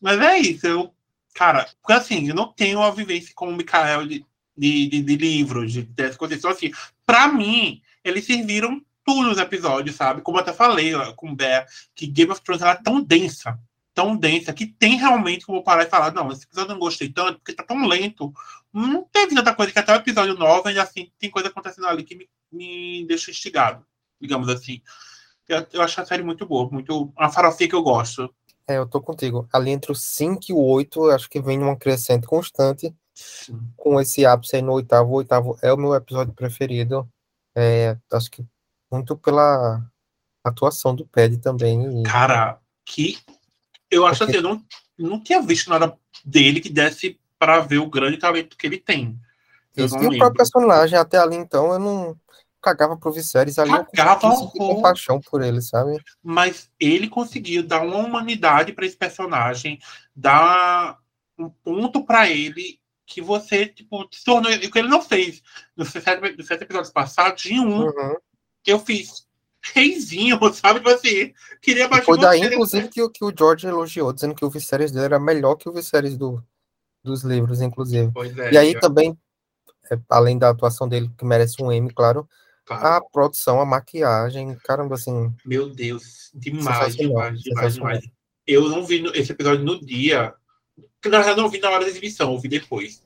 Mas é isso. Eu, cara, porque assim, eu não tenho a vivência como o Mikael de, de, de, de livros, de, dessas coisas. Então, assim, pra mim, eles serviram tudo nos episódios, sabe? Como eu até falei com o Bé, que Game of Thrones ela é tão densa, tão densa, que tem realmente como parar e falar, não, esse episódio eu não gostei tanto, porque tá tão lento. Não teve tanta coisa que até o episódio 9, ainda assim, tem coisa acontecendo ali que me, me deixa instigado, digamos assim. Eu, eu acho a série muito boa, muito. Uma farofinha que eu gosto. É, eu tô contigo. Ali entre o 5 e o 8, eu acho que vem numa crescente constante. Com esse ápice aí no oitavo. O oitavo é o meu episódio preferido. É, acho que muito pela atuação do Ped também. Cara, que. Eu acho Porque- assim, eu não, não tinha visto nada dele que desse para ver o grande talento que ele tem. Eu Isso. E o próprio personagem, até ali então, eu não cagava pro Viserys ali. Eu Cagava sentir horror. compaixão por ele, sabe? mas ele conseguiu dar uma humanidade para esse personagem, dar um ponto para ele que você tipo se tornou o que ele não fez nos sete, nos sete episódios passados em um Uhum. eu fiz reizinho sabe tipo assim queria baixar foi daí, inclusive, que, o- que o George elogiou, dizendo que o Viserys dele era melhor que o Viserys do, dos livros, inclusive. Pois é, E aí eu- também, é, além da atuação dele, que merece um M, claro, claro. a produção, a maquiagem, caramba, assim, Meu Deus, demais, demais, demais, demais. Eu não vi esse episódio no dia. que Na verdade, eu não vi na hora da exibição, eu vi depois.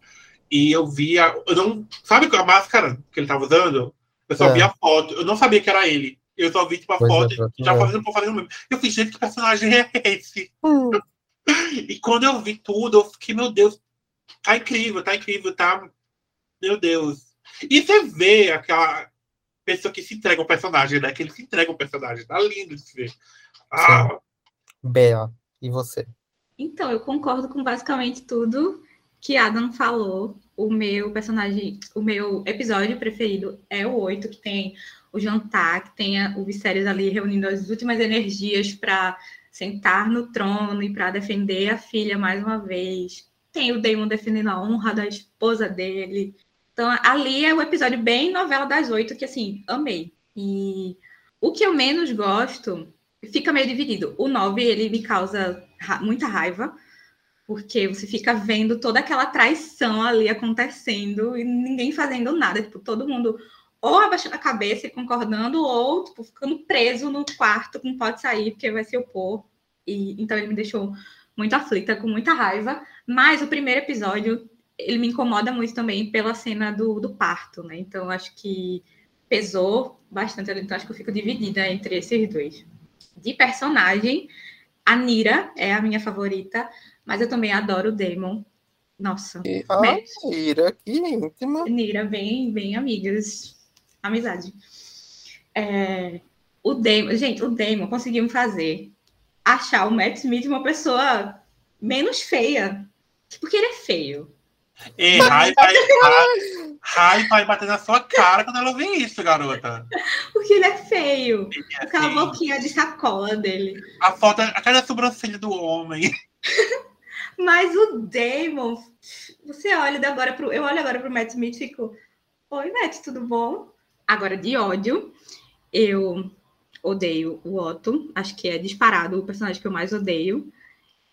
E eu vi a. Eu não, sabe a máscara que ele tava usando? Eu só É. vi a foto. Eu não sabia que era ele. Eu só vi tipo, a Pois é, foto pra tu já fazendo, fazendo mesmo. Eu fiz, gente, que personagem é esse? hum, E quando eu vi tudo, eu fiquei, meu Deus, tá incrível, tá incrível, tá. Meu Deus. E você vê aquela pessoa que se entrega ao personagem, né? Que ele se entrega ao personagem. Tá lindo de se ver. Ah, Bea. E você? Então, eu concordo com basicamente tudo que Adam falou. O meu personagem, o meu episódio preferido é o 8, que tem o jantar, que tem o Viserys ali reunindo as últimas energias para sentar no trono e para defender a filha mais uma vez. Tem o Daemon defendendo a honra da esposa dele. Então, ali é o episódio bem novela das oito, que assim, amei. E o que eu menos gosto fica meio dividido. O 9, ele me causa ra muita raiva, porque você fica vendo toda aquela traição ali acontecendo e ninguém fazendo nada, tipo, todo mundo ou abaixando a cabeça e concordando, ou tipo, ficando preso no quarto, que não pode sair porque vai se opor. E, então ele me deixou muito aflita, com muita raiva. Mas o primeiro episódio, ele me incomoda muito também pela cena do, do parto, né? Então acho que pesou bastante, então acho que eu fico dividida entre esses dois. De personagem, a Nira é a minha favorita, mas eu também adoro o Damon. Nossa. E a né? Nira, que íntima. Nira, bem, bem amigas. Amizade. É, o Damon, gente, o Damon conseguiu fazer achar o Matt Smith uma pessoa menos feia. Porque ele é feio. E raiva, raiva, raiva vai bater na sua cara quando ela vê isso, garota. Porque ele é feio. Ele é Aquela feio. boquinha de sacola dele. A foto, a cara sobrancelha do homem. Mas o Damon, você olha agora pro. Eu olho agora pro Matt Smith e fico. Oi, Matt, tudo bom? Agora, de ódio, eu odeio o Otto. Acho que é disparado o personagem que eu mais odeio.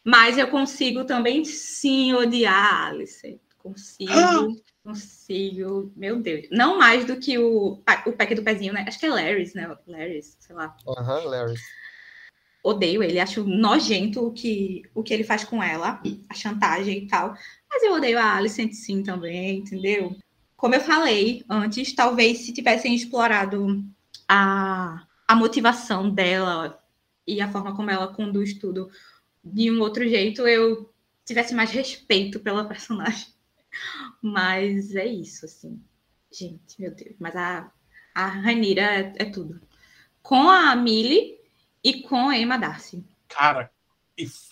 Mas eu consigo também sim odiar a Alice. Consigo, ah! consigo. Meu Deus. Não mais do que o, o pack do pezinho, né? Acho que é Larry, né? Larry, sei lá. Aham, uhum, Larry odeio ele, acho nojento o que, o que ele faz com ela, a chantagem e tal. Mas eu odeio a Alicent sim também, entendeu? Como eu falei antes, talvez se tivessem explorado a, a motivação dela e a forma como ela conduz tudo de um outro jeito, eu tivesse mais respeito pela personagem. Mas é isso, assim. Gente, meu Deus. Mas a, a Ranira é, é tudo. Com a Millie, e com a Emma Darcy. Cara,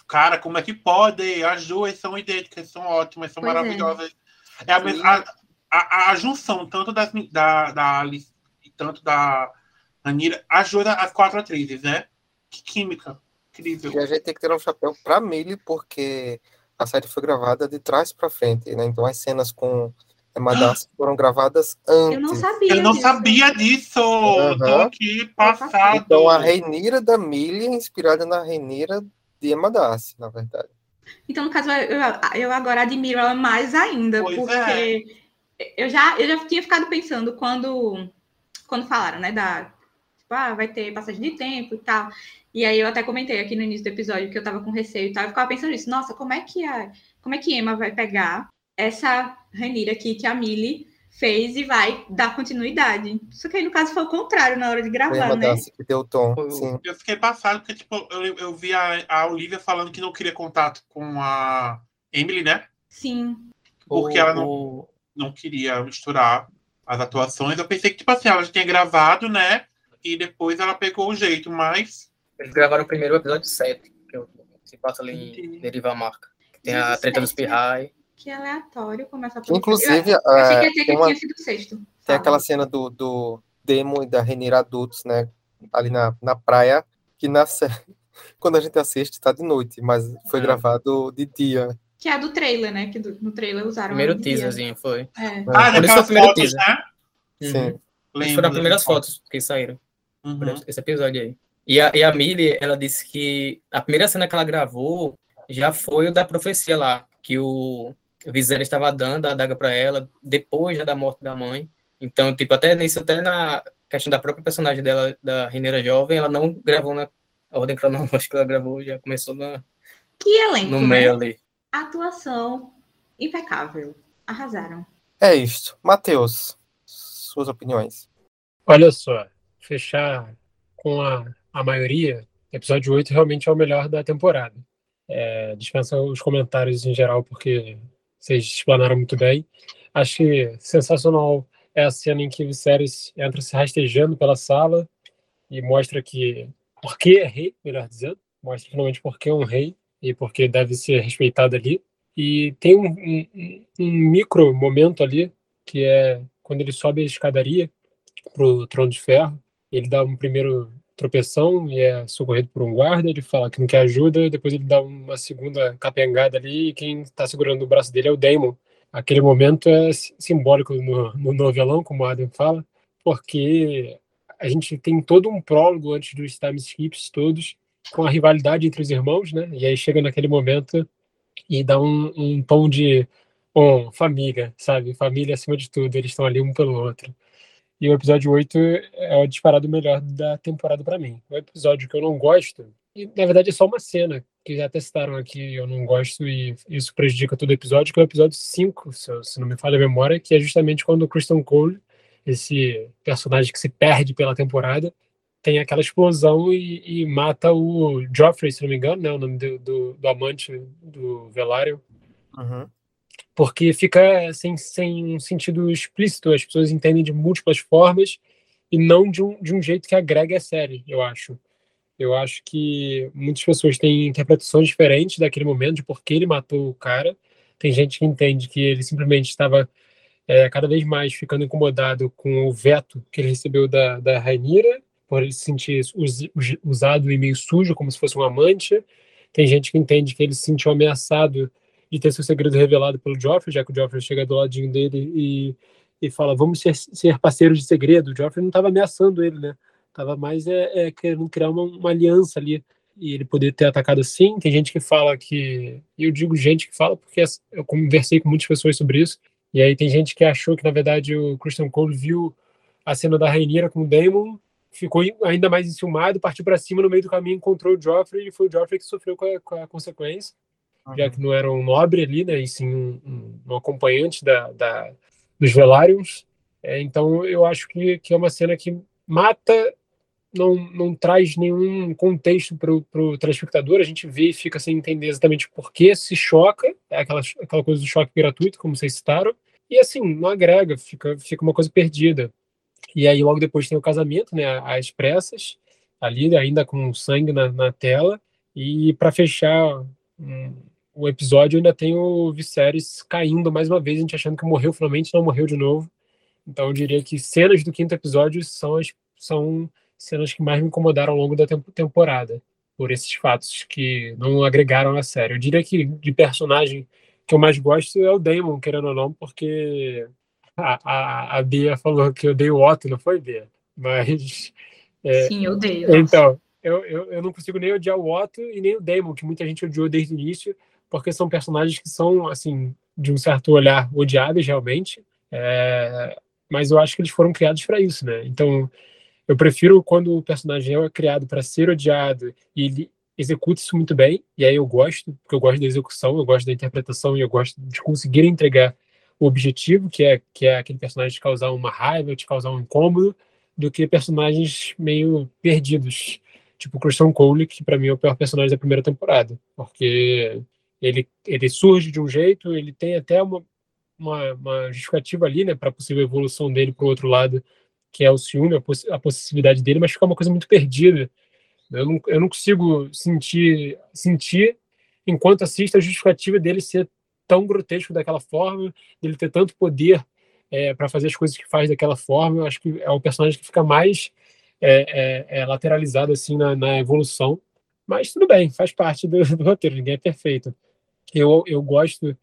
cara, como é que pode? As duas são idênticas, são ótimas, são pois é. maravilhosas. É, é a, a, a, a, junção tanto das, da, da Alice e tanto da Anira, ajuda as quatro atrizes, né? Que química. Incrível. E a gente tem que ter um chapéu pra Millie, porque a série foi gravada de trás para frente, né? Então as cenas com Emadas foram gravadas antes. Eu não sabia. Eu não disso. sabia disso. Uhum. Tô aqui passado. Então a Reinira da Millie é inspirada na Reinira de Emadas, na verdade. Então, no caso, eu, eu agora admiro ela mais ainda, pois porque é. Eu, já, eu já tinha ficado pensando quando, quando falaram, né, da, tipo, ah, vai ter passagem de tempo e tal. E aí eu até comentei aqui no início do episódio que eu tava com receio e tal, eu ficava pensando nisso, nossa, como é que a, como é que Emma vai pegar essa Renira aqui que a Millie fez e vai dar continuidade. Só que aí, no caso, foi o contrário na hora de gravar, né? Que deu tom, eu, eu, fiquei passado, porque, tipo, eu, eu vi a, a Olivia falando que não queria contato com a Emily, né? Sim. Porque o, ela não, não queria misturar as atuações. Eu pensei que, tipo assim, ela já tinha gravado, né? E depois ela pegou o jeito, mas... Eles gravaram o primeiro episódio 7, que se passa ali em Deriva Marca. Tem a treta dos Pirrai que aleatório começa a Inclusive, eu, achei que ia ter que uma, tinha sido sexto. Tem aquela cena do, do Demo e da Renira adultos, né? Ali na, na praia, que na quando a gente assiste está de noite, mas foi é. gravado de dia. Que é a do trailer, né? Que do, no trailer usaram. Primeiro teaserzinho, foi. É. Ah, Por isso foi o primeiro fotos, teaser. Né? Uhum. Sim. Lembro foram as primeiras fotos que saíram. Uhum. Esse episódio aí. E a, e a Millie, ela disse que a primeira cena que ela gravou já foi o da profecia lá, que o, Viserys estava dando a adaga para ela depois já da morte da mãe. Então, tipo, até nisso, até na questão da própria personagem dela, da Reneira Jovem, ela não gravou na ordem cronológica, ela gravou, já começou na, que elenco, no meio né? ali. Atuação impecável. Arrasaram. É isto. Matheus, suas opiniões. Olha só, fechar com a, a maioria, episódio 8 realmente é o melhor da temporada. É, dispensa os comentários em geral, porque vocês explanaram muito bem. Acho que sensacional é a cena em que o Viserys entra se rastejando pela sala e mostra que por que é rei, melhor dizendo, mostra finalmente por que é um rei e porque deve ser respeitado ali. E tem um, um, um micro momento ali, que é quando ele sobe a escadaria para o Trono de Ferro, ele dá um primeiro tropeção e é socorrido por um guarda, ele fala que não quer ajuda, depois ele dá uma segunda capengada ali e quem está segurando o braço dele é o Damon. Aquele momento é simbólico no, no novelão, como o Adam fala, porque a gente tem todo um prólogo antes dos time skips todos, com a rivalidade entre os irmãos, né? E aí chega naquele momento e dá um, um tom de bom, família, sabe? Família acima de tudo, eles estão ali um pelo outro. E o episódio 8 é o disparado melhor da temporada para mim. O episódio que eu não gosto, e na verdade é só uma cena, que já testaram aqui, eu não gosto e isso prejudica todo o episódio, que é o episódio 5, se, não me falha a memória, que é justamente quando o Christian Cole, esse personagem que se perde pela temporada, tem aquela explosão e, e mata o Joffrey, se não me engano, né, o nome do, do, do amante do Velário. Uhum porque fica sem, sem um sentido explícito, as pessoas entendem de múltiplas formas e não de um, de um jeito que agrega a série, eu acho. Eu acho que muitas pessoas têm interpretações diferentes daquele momento, de por que ele matou o cara. Tem gente que entende que ele simplesmente estava é, cada vez mais ficando incomodado com o veto que ele recebeu da, da Rainira, por ele se sentir us, usado e meio sujo, como se fosse um amante. Tem gente que entende que ele se sentiu ameaçado de ter seu segredo revelado pelo Joffrey, já que o Joffrey chega do ladinho dele e, e fala, vamos ser, ser parceiros de segredo. O Joffrey não estava ameaçando ele, né? Tava mais é, é querendo criar uma, uma, aliança ali e ele poder ter atacado assim. Tem gente que fala que, eu digo gente que fala porque eu conversei com muitas pessoas sobre isso, e aí tem gente que achou que na verdade o Christian Cole viu a cena da Rainira com o Daemon, ficou ainda mais enciumado, partiu para cima no meio do caminho, encontrou o Joffrey e foi o Joffrey que sofreu com a, com a consequência já que não era um nobre ali, né, e sim um, um acompanhante da, da, dos Velaryon. É, então eu acho que, que é uma cena que mata, não, não traz nenhum contexto para o telespectador, a gente vê e fica sem entender exatamente por que se choca, é aquela, aquela coisa do choque gratuito, como vocês citaram, e assim, não agrega, fica, fica uma coisa perdida. E aí logo depois tem o casamento, né, às pressas, ali ainda com sangue na, na tela, e para fechar um, o episódio ainda tem o Viserys caindo mais uma vez, a gente achando que morreu, finalmente não morreu de novo. Então eu diria que cenas do quinto episódio são, as, são cenas que mais me incomodaram ao longo da temporada, por esses fatos que não agregaram a série. Eu diria que de personagem que eu mais gosto é o Damon, querendo ou não, porque a, a, a Bia falou que eu odeio o Otto, não foi, Bia? Mas. É, Sim, eu odeio. Então, eu, eu, eu não consigo nem odiar o Otto e nem o Damon, que muita gente odiou desde o início porque são personagens que são, assim, de um certo olhar odiáveis realmente, é... mas eu acho que eles foram criados para isso, né? Então, eu prefiro quando o personagem é criado para ser odiado e ele executa isso muito bem, e aí eu gosto, porque eu gosto da execução, eu gosto da interpretação e eu gosto de conseguir entregar o objetivo, que é, que é aquele personagem te causar uma raiva, te causar um incômodo, do que personagens meio perdidos, tipo o Christian Cole, que para mim é o pior personagem da primeira temporada, porque ele, ele surge de um jeito, ele tem até uma, uma, uma justificativa ali, né, para possível evolução dele para o outro lado, que é o ciúme, a, poss a possibilidade dele, mas fica uma coisa muito perdida. Eu não, eu não consigo sentir, sentir, enquanto assisto, a justificativa dele ser tão grotesco daquela forma, dele ter tanto poder é, para fazer as coisas que faz daquela forma. Eu acho que é o personagem que fica mais é, é, é lateralizado assim na, na, evolução. Mas tudo bem, faz parte do, do roteiro, ninguém é perfeito eu, eu gosto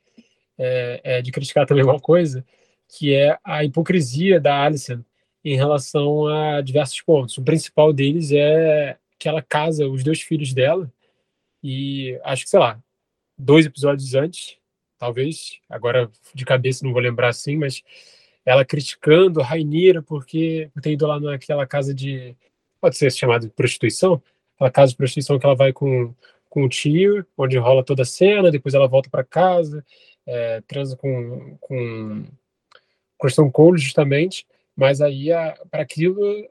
é, é, de criticar também uma coisa, que é a hipocrisia da Alison em relação a diversos pontos. O principal deles é que ela casa os dois filhos dela e acho que, sei lá, dois episódios antes, talvez, agora de cabeça não vou lembrar assim, mas ela criticando Rainira porque tem ido lá naquela casa de, pode ser chamado de prostituição, aquela casa de prostituição que ela vai com com o tio, onde rola toda a cena, depois ela volta para casa, é, transa com, com Christian Cole, justamente, mas aí para aquilo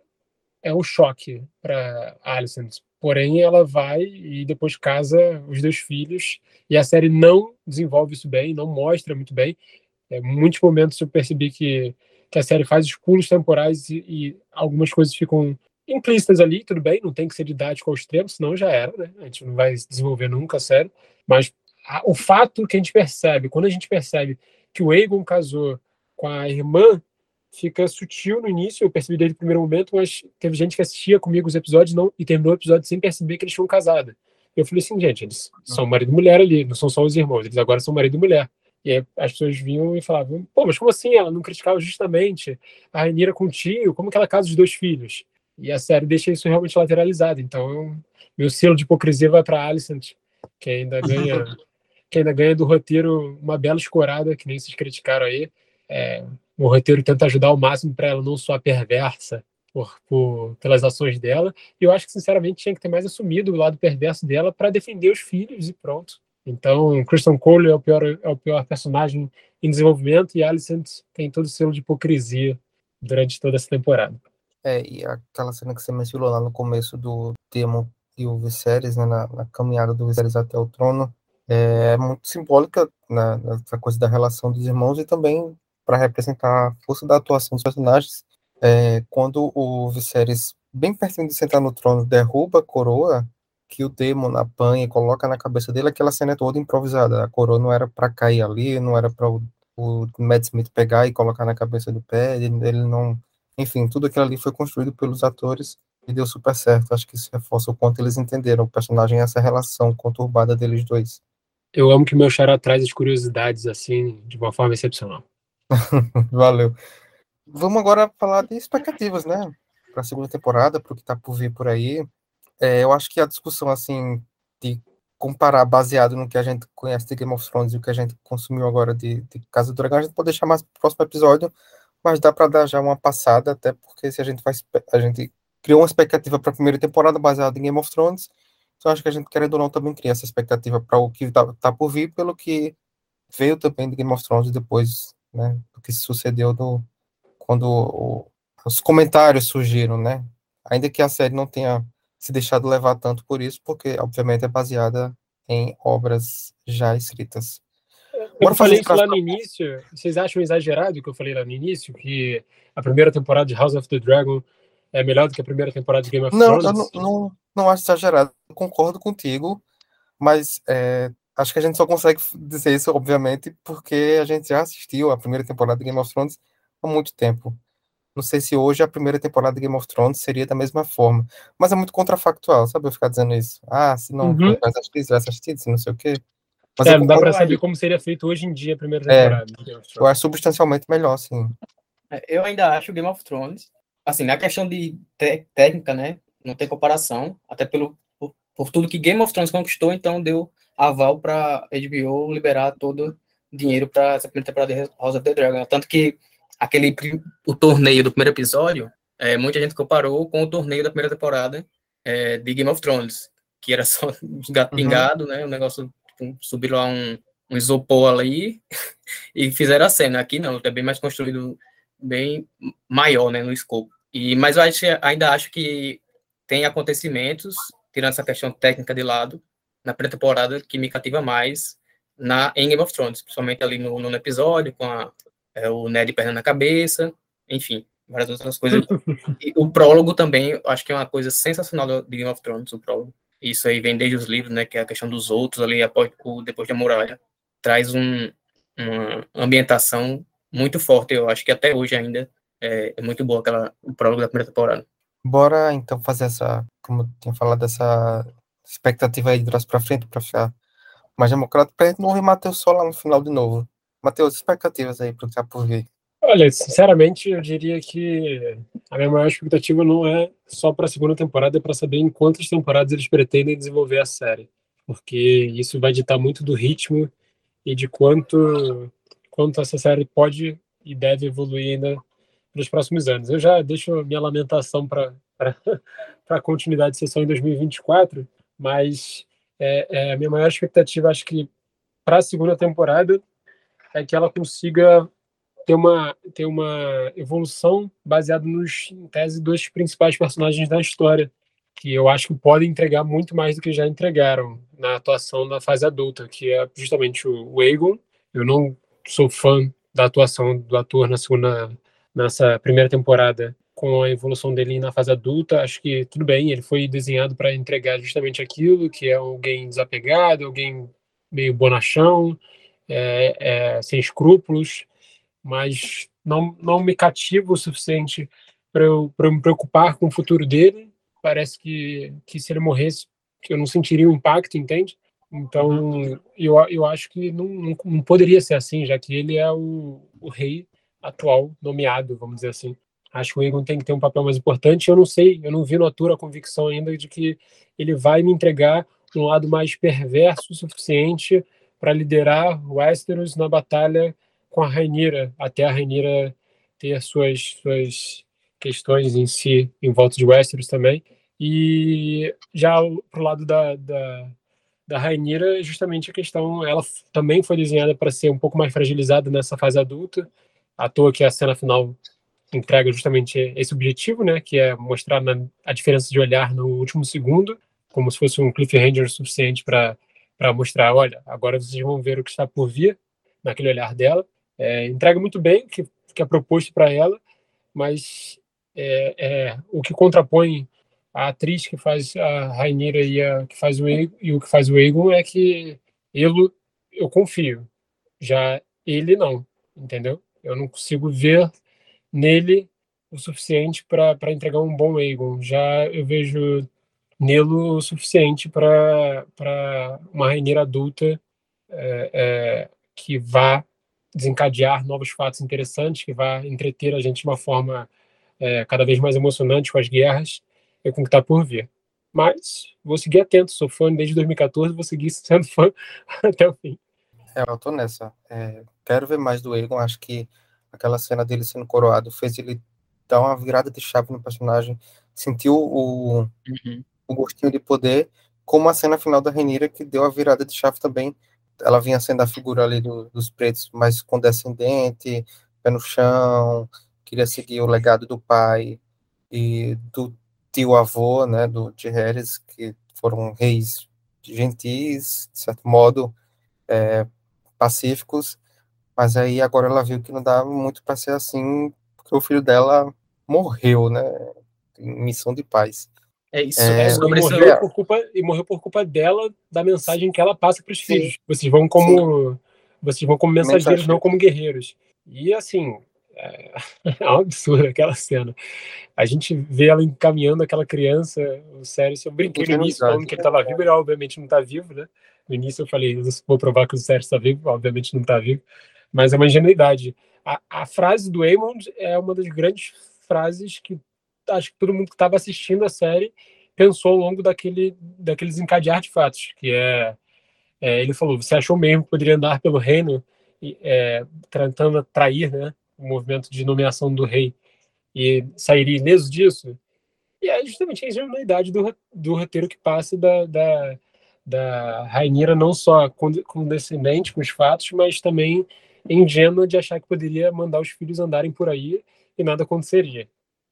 é um choque para Alison. Porém, ela vai e depois casa os dois filhos, e a série não desenvolve isso bem, não mostra muito bem. Em muitos momentos eu percebi que, que a série faz os pulos temporais e, e algumas coisas ficam implícitas ali, tudo bem, não tem que ser didático ao extremo, senão já era, né? A gente não vai desenvolver nunca, sério. Mas a, o fato que a gente percebe, quando a gente percebe que o Aegon casou com a irmã, fica sutil no início, eu percebi desde o primeiro momento, mas teve gente que assistia comigo os episódios não, e terminou o episódio sem perceber que eles tinham casado. Eu falei assim, gente, eles são marido e mulher ali, não são só os irmãos, eles agora são marido e mulher. E aí as pessoas vinham e falavam, pô, mas como assim? Ela não criticava justamente a Rainira com o tio? Como que ela casa os dois filhos? E a série deixa isso realmente lateralizado. Então, meu selo de hipocrisia vai para Alicent, que ainda ganha que ainda ganha do roteiro uma bela escorada, que nem vocês criticaram aí. É, o roteiro tenta ajudar ao máximo para ela não só perversa por, por, pelas ações dela. E eu acho que, sinceramente, tinha que ter mais assumido o lado perverso dela para defender os filhos e pronto. Então, Christian Cole é o pior, é o pior personagem em desenvolvimento e Alicent tem todo o selo de hipocrisia durante toda essa temporada. É, e aquela cena que você mencionou lá no começo do Demon e o Viserys, né, na, na caminhada do Viserys até o trono, é muito simbólica né, essa coisa da relação dos irmãos e também para representar a força da atuação dos personagens. É, quando o Viserys, bem pertinho de sentar no trono, derruba a coroa que o Demon apanha e coloca na cabeça dele, aquela cena é toda improvisada. A coroa não era para cair ali, não era para o, o Matt Smith pegar e colocar na cabeça do pé, ele, ele não enfim, tudo aquilo ali foi construído pelos atores e deu super certo. Acho que isso reforça o quanto eles entenderam o personagem essa relação conturbada deles dois. Eu amo que meu xará traz as curiosidades assim, de uma forma excepcional. Valeu. Vamos agora falar de expectativas, né? Para a segunda temporada, para o que está por vir por aí. É, eu acho que a discussão, assim, de comparar baseado no que a gente conhece de Game of Thrones e o que a gente consumiu agora de, de Casa do Dragão, a gente pode deixar mais para o próximo episódio, mas dá para dar já uma passada, até porque se a gente faz, a gente criou uma expectativa para a primeira temporada baseada em Game of Thrones, então acho que a gente querendo ou não também cria essa expectativa para o que tá, tá, por vir, pelo que veio também de Game of Thrones depois, né, do que se sucedeu do quando o, os comentários surgiram, né? Ainda que a série não tenha se deixado levar tanto por isso, porque obviamente é baseada em obras já escritas. Eu falei isso lá no início. Vocês acham exagerado o que eu falei lá no início? Que a primeira temporada de House of the Dragon é melhor do que a primeira temporada de Game of não, Thrones? Não, não, não acho exagerado. Eu concordo contigo, mas é, acho que a gente só consegue dizer isso, obviamente, porque a gente já assistiu a primeira temporada de Game of Thrones há muito tempo. Não sei se hoje a primeira temporada de Game of Thrones seria da mesma forma. Mas é muito contrafactual, sabe? Eu ficar dizendo isso. Ah, se não uhum. tivesse assistido, tivesse assistido, se não sei o quê. Mas é, não dá para saber como seria feito hoje em dia a primeira é, temporada. É, eu acho substancialmente melhor, sim. É, eu ainda acho Game of Thrones, assim, na questão de técnica, né, não tem comparação, até pelo por, por, tudo que Game of Thrones conquistou, então deu aval para HBO liberar todo o dinheiro para essa primeira temporada de House of the Dragon. Tanto que aquele o torneio do primeiro episódio, é, muita gente comparou com o torneio da primeira temporada é, de Game of Thrones, que era só gato uhum. pingado, né, um negócio tipo, subiram lá um, um isopor ali e fizeram a cena. Aqui não, é bem mais construído, bem maior, né, no escopo. E, mas eu acho, ainda acho que tem acontecimentos, tirando essa questão técnica de lado, na pré-temporada que me cativa mais na em Game of Thrones, principalmente ali no, no episódio, com a, é, o Ned perna na cabeça, enfim, várias outras coisas. e o prólogo também, acho que é uma coisa sensacional de Game of Thrones, o prólogo. Isso aí vem desde os livros, né? Que é a questão dos outros ali após, depois da muralha. Traz um, uma ambientação muito forte. Eu acho que até hoje ainda é, é muito boa aquela, o prólogo da primeira temporada. Bora então fazer essa, como eu tinha falado, essa expectativa aí de trás para frente para ficar mais democrático, para não ouvir Matheus só lá no final de novo. Matheus, expectativas aí para o que por vir. Olha, sinceramente, eu diria que a minha maior expectativa não é só para a segunda temporada, é para saber em quantas temporadas eles pretendem desenvolver a série, porque isso vai ditar muito do ritmo e de quanto, quanto essa série pode e deve evoluir ainda nos próximos anos. Eu já deixo minha lamentação para a continuidade de sessão em 2024, mas é, é, a minha maior expectativa, acho que para a segunda temporada, é que ela consiga ter uma, ter uma evolução baseada nos, em tese, dos principais personagens da história, que eu acho que podem entregar muito mais do que já entregaram na atuação da fase adulta, que é justamente o Aegon. Eu não sou fã da atuação do ator na segunda, nessa primeira temporada com a evolução dele na fase adulta. Acho que tudo bem, ele foi desenhado para entregar justamente aquilo, que é alguém desapegado, alguém meio bonachão, é, é, sem escrúpulos, mas não, não me cativa o suficiente para eu, me preocupar com o futuro dele. Parece que, que se ele morresse, eu não sentiria o impacto, entende? Então, eu, eu acho que não, não, não, poderia ser assim, já que ele é o, o rei atual nomeado, vamos dizer assim. Acho que o Egon tem que ter um papel mais importante. Eu não sei, eu não vi no ator a convicção ainda de que ele vai me entregar um lado mais perverso o suficiente para liderar Westeros na batalha com a Rainira, até a Rainira ter suas, suas questões em si, em volta de Westeros também. E já pro lado da, da, da Rainira, justamente a questão, ela também foi desenhada para ser um pouco mais fragilizada nessa fase adulta, à toa que a cena final entrega justamente esse objetivo, né, que é mostrar na, a diferença de olhar no último segundo, como se fosse um cliffhanger suficiente para para mostrar, olha, agora vocês vão ver o que está por vir naquele olhar dela. É, entrega muito bem o que, que é proposto para ela, mas é, é, o que contrapõe a atriz que faz a Rainira e, a, que faz o Egon, e o que faz o Egon é que ele, eu confio, já ele não, entendeu? Eu não consigo ver nele o suficiente para entregar um bom Aegon. Já eu vejo nele o suficiente para uma Rainha adulta é, é, que vá desencadear novos fatos interessantes, que vá entreter a gente de uma forma é, cada vez mais emocionante com as guerras e com o que está por vir. Mas vou seguir atento, sou fã desde 2014, vou seguir sendo fã até o fim. É, eu tô nessa. É, quero ver mais do Aegon, acho que aquela cena dele sendo coroado fez ele dar uma virada de chave no personagem, sentiu o, uhum. o gostinho de poder, como a cena final da Renira, que deu a virada de chave também. Ela vinha sendo a figura ali do, dos pretos mais condescendente, pé no chão, queria seguir o legado do pai e do tio-avô, né, do, de Harris, que foram reis gentis, de certo modo, é, pacíficos, mas aí agora ela viu que não dava muito para ser assim, porque o filho dela morreu, né? Em missão de paz. É isso. É, e, morreu por culpa, e morreu por culpa dela, da mensagem que ela passa para os filhos. Vocês vão como. Sim. Vocês vão como mensageiros, Mensagem. não como guerreiros. E assim, é, é um absurdo aquela cena. A gente vê ela encaminhando aquela criança, o sério, eu brinquei no início falando que ele estava vivo, ele obviamente não está vivo, né? No início eu falei, vou provar que o Sérgio está vivo, obviamente não está vivo mas é uma ingenuidade. A, a frase do Eamon é uma das grandes frases que acho que todo mundo que estava assistindo a série pensou ao longo daquele, daqueles encadear de fatos, que é, é ele falou, você achou mesmo que poderia andar pelo reino é, tentando atrair né, o movimento de nomeação do rei e sairia ileso disso? E é justamente a ingenuidade do, do roteiro que passa da, da, da Rainira não só condescendente com os fatos, mas também ingênua de achar que poderia mandar os filhos andarem por aí e nada aconteceria.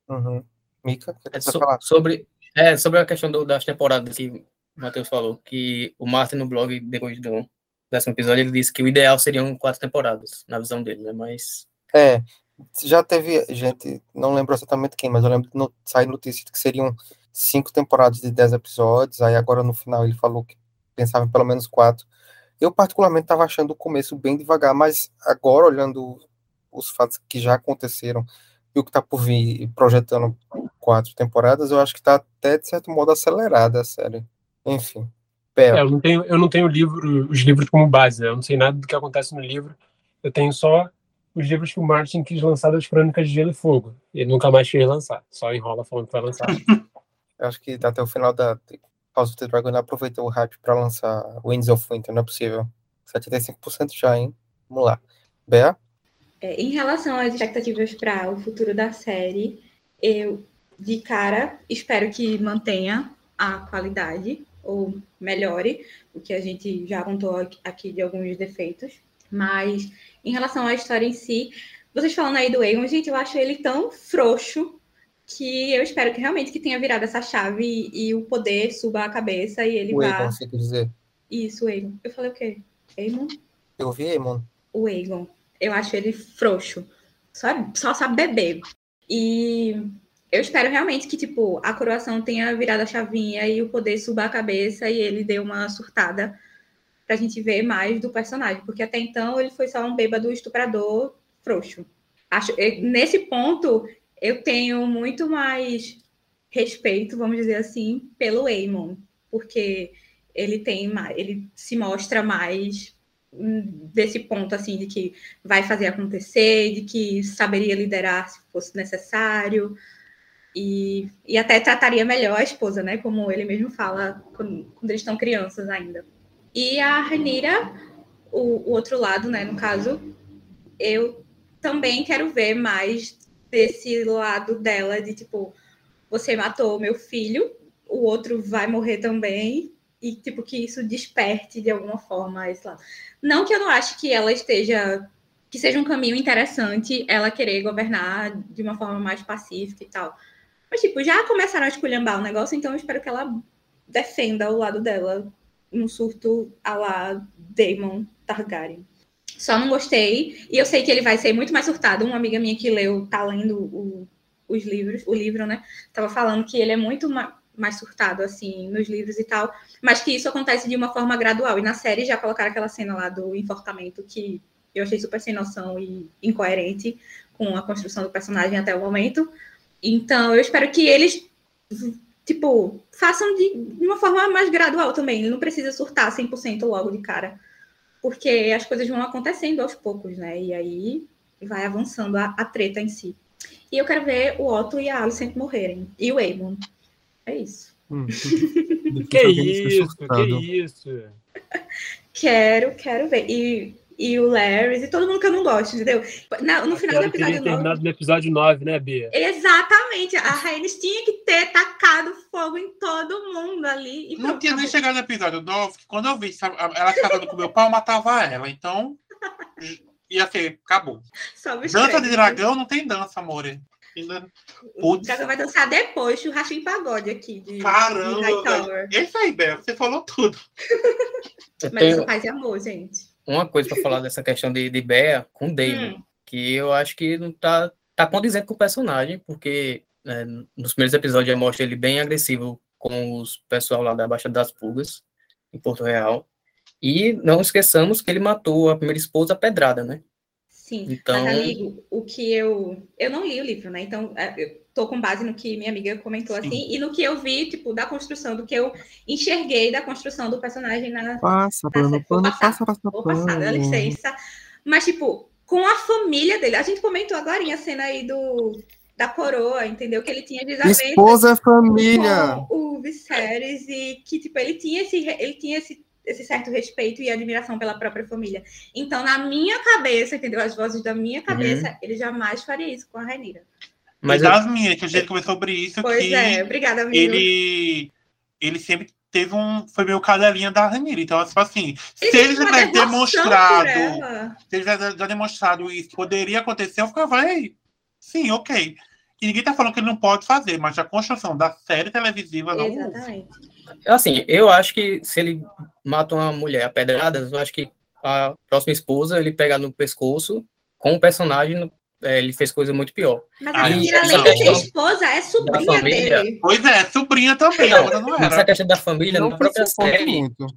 Uhum. Mika, é, so, sobre, é, sobre a questão do, das temporadas que o Matheus falou, que o Martin no blog, depois do décimo episódio, ele disse que o ideal seriam quatro temporadas, na visão dele, né? Mas. É, já teve gente, não lembro exatamente quem, mas eu lembro que no, saiu notícia que seriam cinco temporadas de dez episódios, aí agora no final ele falou que pensava em pelo menos quatro. Eu, particularmente, estava achando o começo bem devagar, mas agora, olhando os fatos que já aconteceram e o que está por vir, projetando quatro temporadas, eu acho que está até, de certo modo, acelerada a série. Enfim. É, eu não tenho, eu não tenho livro, os livros como base, né? eu não sei nada do que acontece no livro. Eu tenho só os livros que o Martin quis lançar das Crônicas de Gelo e Fogo. Ele nunca mais quis lançar, só enrola falando que vai lançar. eu acho que até o final da House of the Dragon aproveitou o hype para lançar Winds of Winter, não é possível. 75% já, hein? Vamos lá. Bea? É, em relação às expectativas para o futuro da série, eu, de cara, espero que mantenha a qualidade ou melhore, o que a gente já contou aqui de alguns defeitos. Mas em relação à história em si, vocês falando aí do Aegon, gente, eu acho ele tão frouxo que eu espero que realmente que tenha virado essa chave e, e o poder suba a cabeça e ele o vá... Egon, você quer dizer? Isso, Egon. Eu falei o quê? Eamon? Eu ouvi Eamon. O Egon. Eu acho ele frouxo. Só, só sabe beber. E eu espero realmente que, tipo, a coroação tenha virado a chavinha e o poder suba a cabeça e ele dê uma surtada pra gente ver mais do personagem, porque até então ele foi só um bêbado estuprador frouxo. Acho, nesse ponto, eu tenho muito mais respeito, vamos dizer assim, pelo Eamon, porque ele tem mais, ele se mostra mais desse ponto assim de que vai fazer acontecer, de que saberia liderar se fosse necessário e, e até trataria melhor a esposa, né? Como ele mesmo fala quando, quando eles estão crianças ainda. E a Renira, o, o outro lado, né? No caso, eu também quero ver mais desse lado dela de tipo você matou meu filho, o outro vai morrer também e tipo que isso desperte de alguma forma esse lado. Não que eu não ache que ela esteja que seja um caminho interessante ela querer governar de uma forma mais pacífica e tal. Mas, tipo, já começaram a esculhambar o negócio, então eu espero que ela defenda o lado dela no surto a lá Daemon Targaryen. Só não gostei, e eu sei que ele vai ser muito mais surtado. Uma amiga minha que leu, tá lendo o, os livros, o livro, né? Tava falando que ele é muito ma mais surtado, assim, nos livros e tal, mas que isso acontece de uma forma gradual. E na série já colocaram aquela cena lá do enforcamento que eu achei super sem noção e incoerente com a construção do personagem até o momento. Então, eu espero que eles, tipo, façam de, de uma forma mais gradual também. Ele não precisa surtar 100% logo de cara. Porque as coisas vão acontecendo aos poucos, né? E aí vai avançando a, a treta em si. E eu quero ver o Otto e a Alicent morrerem. E o Aemon. É isso. Hum, que isso, que isso. Quero, quero ver. E, e o Larry e todo mundo que eu não gosto, entendeu? No, no final do episódio 9. terminado no episódio 9, né, Bia? Exatamente. A Rhaenys tinha que ter tacado fogo em todo mundo ali. não tinha nem chegado no episódio 9, que quando eu vi ela casando com meu pau, eu matava ela. Então, ia ser, acabou. Dança de dragão não tem dança, amore. Putz. O vai dançar depois, churrasco em pagode aqui. De, Caramba! De Esse aí, Bel, você falou tudo. Mas isso faz amor, gente. Uma coisa para falar dessa questão de, de Bea com Damon, hum. que eu acho que não tá, tá condizente com o personagem, porque né, nos primeiros episódios já mostra ele bem agressivo com os pessoal lá da Baixa das Pulgas, em Porto Real. E não esqueçamos que ele matou a primeira esposa pedrada, né? Sim, então... mas amigo, o que eu... Eu não li o livro, né? Então, é, eu tô com base no que minha amiga comentou Sim. assim, e no que eu vi, tipo, da construção, do que eu enxerguei da construção do personagem na... Passa, pano, pano, passa, passa, Vou passar, dá licença. Mas, tipo, com a família dele, a gente comentou agora a cena aí do da coroa, entendeu? Que ele tinha Esposa é família. com o Viserys e que, tipo, ele tinha esse... Ele tinha esse esse certo respeito e admiração pela própria família. Então, na minha cabeça, entendeu? As vozes da minha cabeça, uhum. ele jamais faria isso com a Rainira. Mas das minhas, que a gente conversou sobre isso, pois que é, obrigada, amigo. Ele, ele sempre teve um. Foi meio cadelinha da Rainira. Então, tipo assim, ele se ele tivesse demonstrado. Se ele tivesse demonstrado isso, poderia acontecer, eu ficava, ei, sim, ok. E ninguém tá falando que ele não pode fazer, mas a construção da série televisiva não. Exatamente. Assim, eu acho que se ele mata uma mulher a pedradas, eu acho que a próxima esposa ele pega no pescoço com o personagem é, ele fez coisa muito pior. Mas a além de ser esposa, é sobrinha dele. Pois é, sobrinha também. Não, não era. Essa questão da família, não na própria série, muito.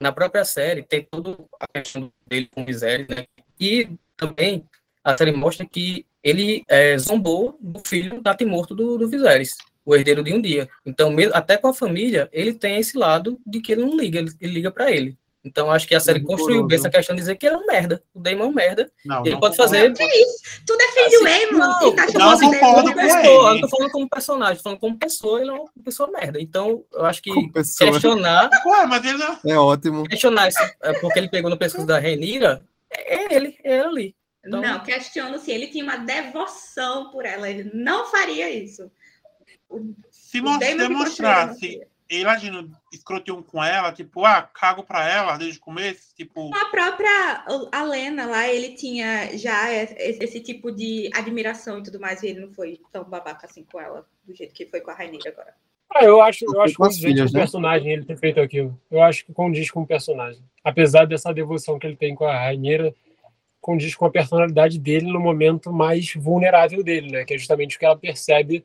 na própria série, tem tudo a questão dele com miséria, né? E também a série mostra que ele é, zombou do filho morto do, do Viserys o herdeiro de um dia. Então, até com a família, ele tem esse lado de que ele não liga, ele, ele liga para ele. Então, acho que a série construiu bem essa questão de dizer que ele é um merda. O Damon é um merda. Não, ele não pode fazer. Que isso? Tu defende assim, o Damon? Não, tá não concordo com pessoa, não tô falando como personagem, tô falando como pessoa, ele é uma pessoa merda. Então, eu acho que questionar. Ué, mas ele é ótimo. Questionar isso, é porque ele pegou no pescoço da Renira, é ele, é ele ali. Então... Não, questiono se ele tinha uma devoção por ela. Ele não faria isso. Se demonstrasse ele agindo escrotium com ela, tipo, ah, cago pra ela desde o começo, tipo... A própria a Lena lá, ele tinha já esse tipo de admiração e tudo mais, e ele não foi tão babaca assim com ela, do jeito que foi com a Rainha agora. Ah, eu acho, eu acho que com o né? personagem ele ter feito aquilo. Eu acho que condiz com o personagem. Apesar dessa devoção que ele tem com a Rainheira, condiz com a personalidade dele no momento mais vulnerável dele, né? Que é justamente o que ela percebe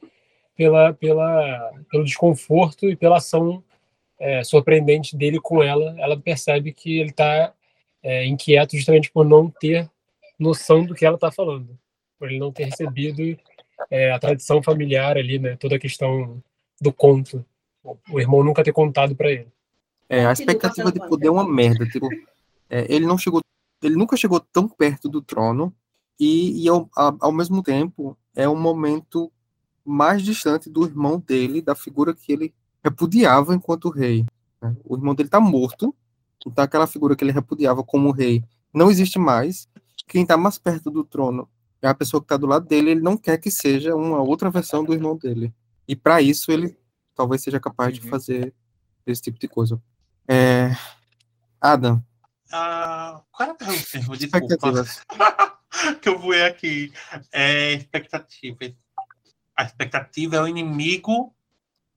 pela, pela, pelo desconforto e pela ação é, surpreendente dele com ela. Ela percebe que ele está é, inquieto justamente por não ter noção do que ela está falando, por ele não ter recebido é, a tradição familiar ali, né? Toda a questão do conto. O irmão nunca ter contado para ele. É, a expectativa de poder é uma merda. Tipo, é, ele não chegou, ele nunca chegou tão perto do trono e, e ao, ao mesmo tempo é um momento mais distante do irmão dele, da figura que ele repudiava enquanto rei. Né? O irmão dele está morto, então aquela figura que ele repudiava como rei não existe mais. Quem está mais perto do trono é a pessoa que está do lado dele. Ele não quer que seja uma outra versão do irmão dele. E para isso ele talvez seja capaz de uhum. fazer esse tipo de coisa. É... Adam. Ah, qual era a pergunta? Desculpa. que eu vou aqui. É expectativa. A expectativa é o inimigo.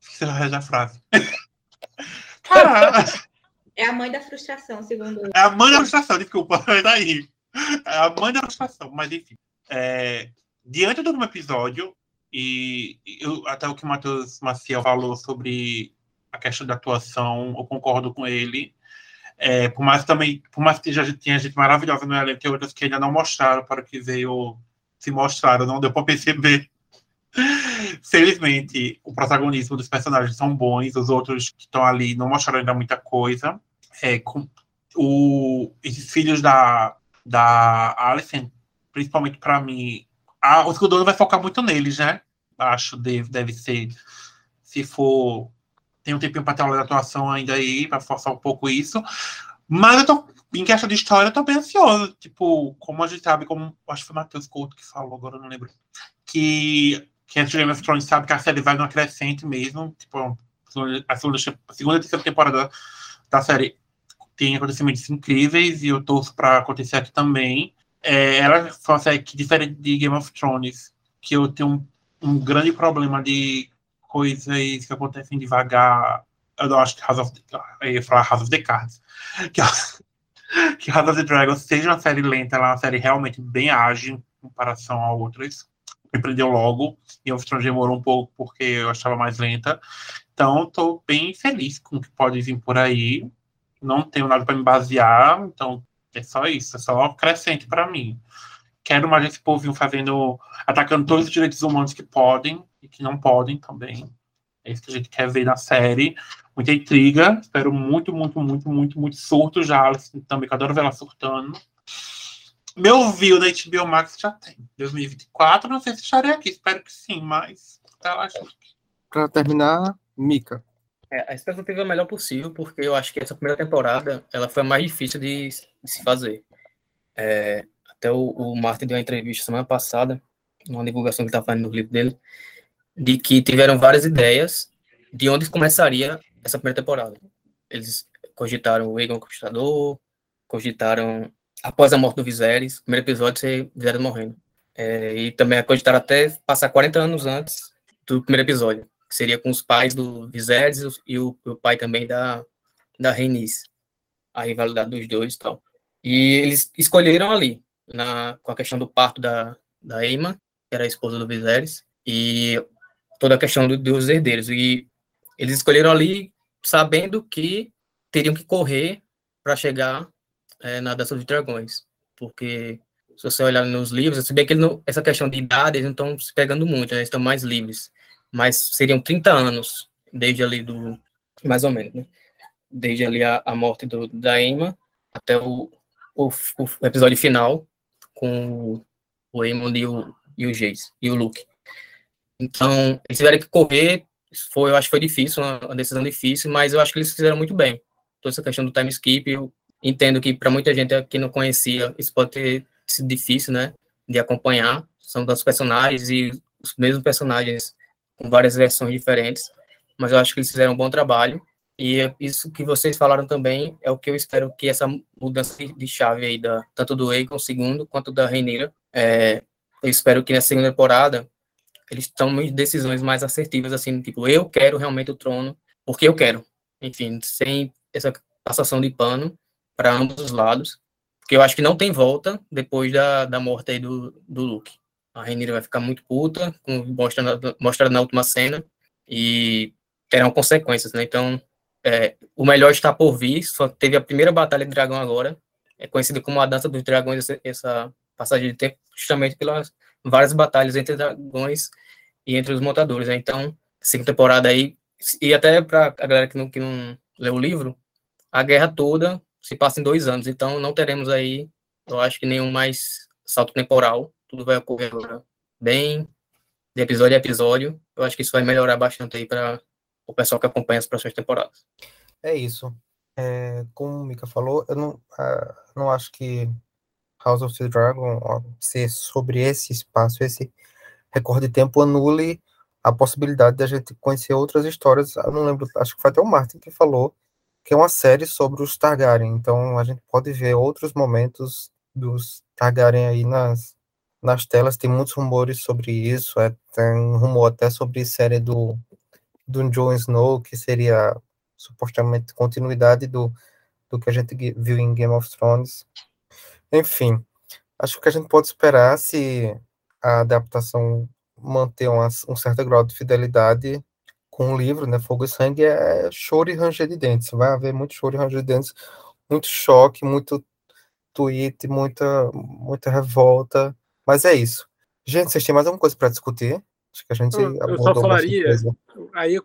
Esqueci a frase. É a mãe da frustração, segundo. É a mãe da frustração, desculpa. É daí. É a mãe da frustração, mas enfim. É, diante do último episódio, e eu, até o que o Matheus Maciel falou sobre a questão da atuação, eu concordo com ele. É, por mais também, por mais que já tenha gente maravilhosa no elenco, tem outras que ainda não mostraram para que veio se mostraram, não deu para perceber. Felizmente, o protagonismo dos personagens são bons, os outros que estão ali não mostraram ainda muita coisa. É, com o, esses filhos da, da Alison, principalmente para mim, a, o Scudoro vai focar muito neles, né? Acho deve, deve ser. Se for tem um tempinho para ter aula de atuação ainda aí, para forçar um pouco isso. Mas eu tô, em questão de história, eu tô bem ansioso. Tipo, como a gente sabe, como acho que foi o Matheus Couto que falou, agora eu não lembro. Que quem assistiu Game of Thrones sabe que a série vai numa crescente mesmo. Tipo, a segunda, a segunda e terceira temporada da série tem acontecimentos incríveis e eu torço para acontecer aqui também. É, ela uma série que, diferente de Game of Thrones, que eu tenho um, um grande problema de coisas que acontecem devagar. Eu não acho que House of the, eu ia falar House of the Cards. Que, que House of the Dragon seja uma série lenta, ela é uma série realmente bem ágil em comparação a outras. Me prendeu logo, e o Thrones demorou um pouco porque eu achava mais lenta. Então, estou bem feliz com o que pode vir por aí. Não tenho nada para me basear, então é só isso, é só crescente para mim. Quero mais esse povo fazendo, atacando todos os direitos humanos que podem, e que não podem também. É isso que a gente quer ver na série. Muita intriga. Espero muito, muito, muito, muito, muito surto já. Também, que adoro ver ela surtando. Meu view da HBO Max já tem. 2024, não sei se estarei aqui. Espero que sim, mas tá lá junto. Pra terminar, Mika. É, a expectativa é a melhor possível, porque eu acho que essa primeira temporada ela foi a mais difícil de, de se fazer. É, até o, o Martin deu uma entrevista semana passada, uma divulgação que ele estava fazendo no livro dele, de que tiveram várias ideias de onde começaria essa primeira temporada. Eles cogitaram o Egon Conquistador, cogitaram após a morte do Viserys, primeiro episódio ser Viserys morrendo. É, e também cogitaram até passar 40 anos antes do primeiro episódio, que seria com os pais do Viserys e o, o pai também da, da Rhaenys, a rivalidade dos dois e tal. E eles escolheram ali, na, com a questão do parto da, da Aemma, que era a esposa do Viserys, e toda a questão do, dos herdeiros. E eles escolheram ali sabendo que teriam que correr para chegar é, na Dança dos Dragões. Porque se você olhar nos livros, se bem que não, essa questão de idade, eles não estão se pegando muito, né, eles estão mais livres. Mas seriam 30 anos, desde ali do. Mais ou menos, né? Desde ali a, a morte do, da Emma até o, o, o, episódio final com o Aemon e o, e o Jace, e o Luke. Então, eles tiveram que correr, foi, eu acho que foi difícil, uma decisão difícil, mas eu acho que eles fizeram muito bem. Toda essa questão do time skip, eu entendo que para muita gente que não conhecia, isso pode ter sido difícil, né, de acompanhar. São tantos personagens e os mesmos personagens com várias versões diferentes, mas eu acho que eles fizeram um bom trabalho. E isso que vocês falaram também é o que eu espero que essa mudança de chave aí, da, tanto do Aegon segundo quanto da Reineira, é, eu espero que na segunda temporada eles tomam decisões mais assertivas, assim, tipo, eu quero realmente o trono, porque eu quero. Enfim, sem essa passação de pano para ambos os lados, porque eu acho que não tem volta depois da, da morte aí do, do Luke. a Renira vai ficar muito puta, mostrando, mostrando na última cena, e terão consequências, né? Então, é, o melhor está por vir, só teve a primeira batalha de dragão agora, é conhecida como a dança dos dragões, essa passagem de tempo, justamente pelas várias batalhas entre dragões e entre os montadores, né? Então, segunda temporada aí, e até para a galera que não, que não leu o livro, a guerra toda se passa em dois anos, então não teremos aí, eu acho que nenhum mais salto temporal, tudo vai ocorrer agora bem de episódio a episódio. Eu acho que isso vai melhorar bastante aí para o pessoal que acompanha as próximas temporadas. É isso. É, como o Mika falou, eu não, uh, não acho que House of the Dragon ó, ser sobre esse espaço, esse recorde de tempo anule a possibilidade de a gente conhecer outras histórias. Eu não lembro, acho que foi até o Martin que falou que é uma série sobre os Targaryen. Então a gente pode ver outros momentos dos Targaryen aí nas, nas telas. Tem muitos rumores sobre isso. É, tem um rumor até sobre série do, do Jon Snow, que seria supostamente continuidade do, do que a gente viu em Game of Thrones. Enfim, acho que a gente pode esperar se a adaptação manter uma, um certo grau de fidelidade com o livro, né, Fogo e Sangue, é choro e ranger de dentes. Vai haver muito choro e ranger de dentes, muito choque, muito tweet, muita, muita revolta. Mas é isso. Gente, vocês têm mais alguma coisa para discutir? Acho que a gente eu, eu só falaria, aí é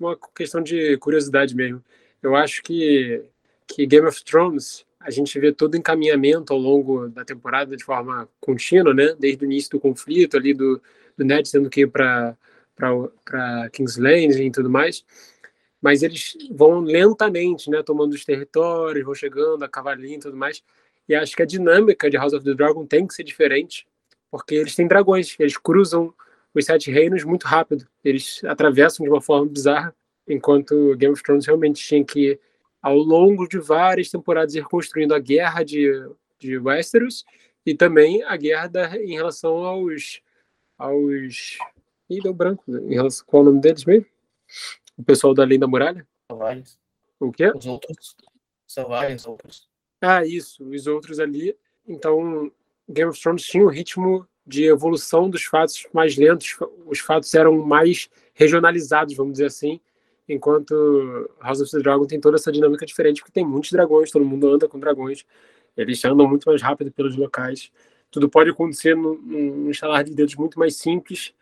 uma questão de curiosidade mesmo. Eu acho que, que Game of Thrones, a gente vê todo o encaminhamento ao longo da temporada de forma contínua, né? Desde o início do conflito ali do, do Ned tendo que ir para para King's Landing e tudo mais, mas eles vão lentamente, né, tomando os territórios, vão chegando a cavalinho e tudo mais, e acho que a dinâmica de House of the Dragon tem que ser diferente, porque eles têm dragões, eles cruzam os sete reinos muito rápido, eles atravessam de uma forma bizarra, enquanto Game of Thrones realmente tinha que, ao longo de várias temporadas, ir construindo a guerra de, de Westeros e também a guerra da, em relação aos, aos Ih, deu branco. Em relação, qual é o nome deles mesmo? O pessoal da Lei da Muralha? Selvagens. O quê? Os outros. Selvagens, outros. Ah, isso. Os outros ali. Então, Game of Thrones tinha um ritmo de evolução dos fatos mais lentos. Os fatos eram mais regionalizados, vamos dizer assim. Enquanto House of the Dragon tem toda essa dinâmica diferente, porque tem muitos dragões, todo mundo anda com dragões. Eles andam muito mais rápido pelos locais. Tudo pode acontecer num, num instalar de dedos muito mais simples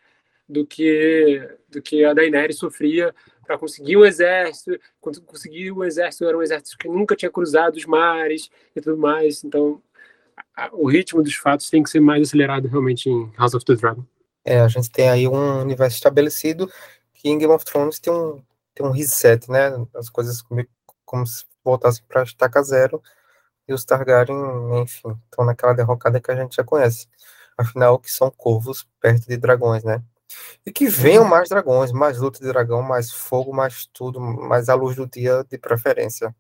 do que do que a Daenerys sofria para conseguir um exército, conseguir o um exército era um exército que nunca tinha cruzado os mares e tudo mais, então a, o ritmo dos fatos tem que ser mais acelerado realmente em House of the Dragon. É, a gente tem aí um universo estabelecido que em Game of Thrones tem um tem um reset, né? As coisas como, como se voltassem para estaca zero e os Targaryen, enfim, estão naquela derrocada que a gente já conhece. Afinal, que são corvos perto de dragões, né? E que venham mais dragões, mais luta de dragão, mais fogo, mais tudo, mais a luz do dia de preferência.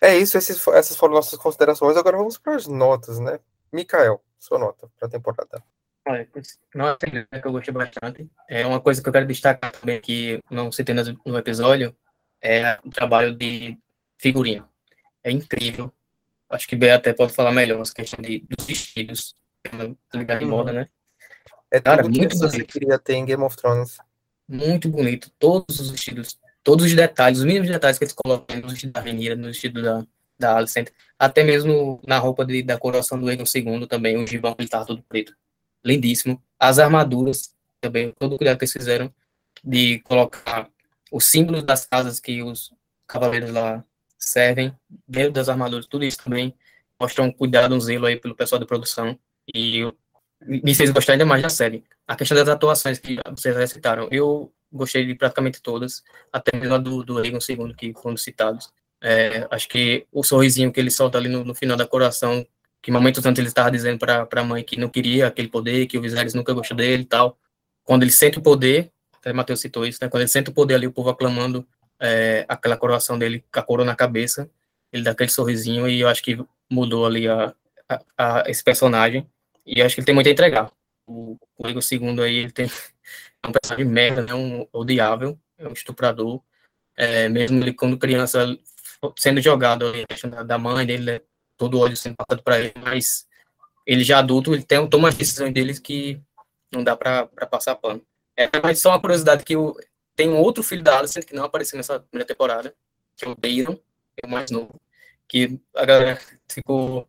É isso, esses, essas foram nossas considerações. Agora vamos para as notas, né? Mikael, sua nota para a temporada. Nota que eu gostei bastante. É uma coisa que eu quero destacar também, que não citei no episódio, é o trabalho de figurino. É incrível. Acho que B até pode falar melhor essa questão de, dos vestidos, ligado em moda, né? É Cara, muito que você bonito. queria ter em Game of Thrones. Muito bonito. Todos os estilos, todos os detalhes, os mínimos detalhes que eles colocam no vestido da Renira, no vestido da, da Alicent, até mesmo na roupa de, da coroação do Egon II também, o gibão que ele tava todo preto. Lindíssimo. As armaduras também, todo o cuidado que eles fizeram de colocar os símbolos das casas que os cavaleiros lá servem dentro das armaduras, tudo isso também mostra um cuidado, um zelo aí pelo pessoal da produção. E me fez gostar ainda mais da série. A questão das atuações que vocês já citaram, eu gostei de praticamente todas, até mesmo a do, do Egon II, que foram citados. É, acho que o sorrisinho que ele solta ali no, no final da coração, que momentos antes ele estava dizendo para a mãe que não queria aquele poder, que o Viserys nunca gostou dele e tal. Quando ele sente o poder, até Matheus citou isso, né? Quando ele sente o poder ali, o povo aclamando é, aquela coroação dele com a coroa na cabeça, ele dá aquele sorrisinho e eu acho que mudou ali a, a, a esse personagem. E acho que ele tem muito a entregar. O, Igor II aí, ele tem é um personagem merda, né? um odiável, é um estuprador. É, mesmo ele, quando criança, sendo jogado ali, da mãe dele, né? todo ódio sendo passado para ele, mas ele já adulto, ele tem, toma as decisões dele que não dá para passar pano. É, mas só uma curiosidade que eu, tem um outro filho da Alicent que não apareceu nessa primeira temporada, que é o Deiron, é o mais novo, que a galera ficou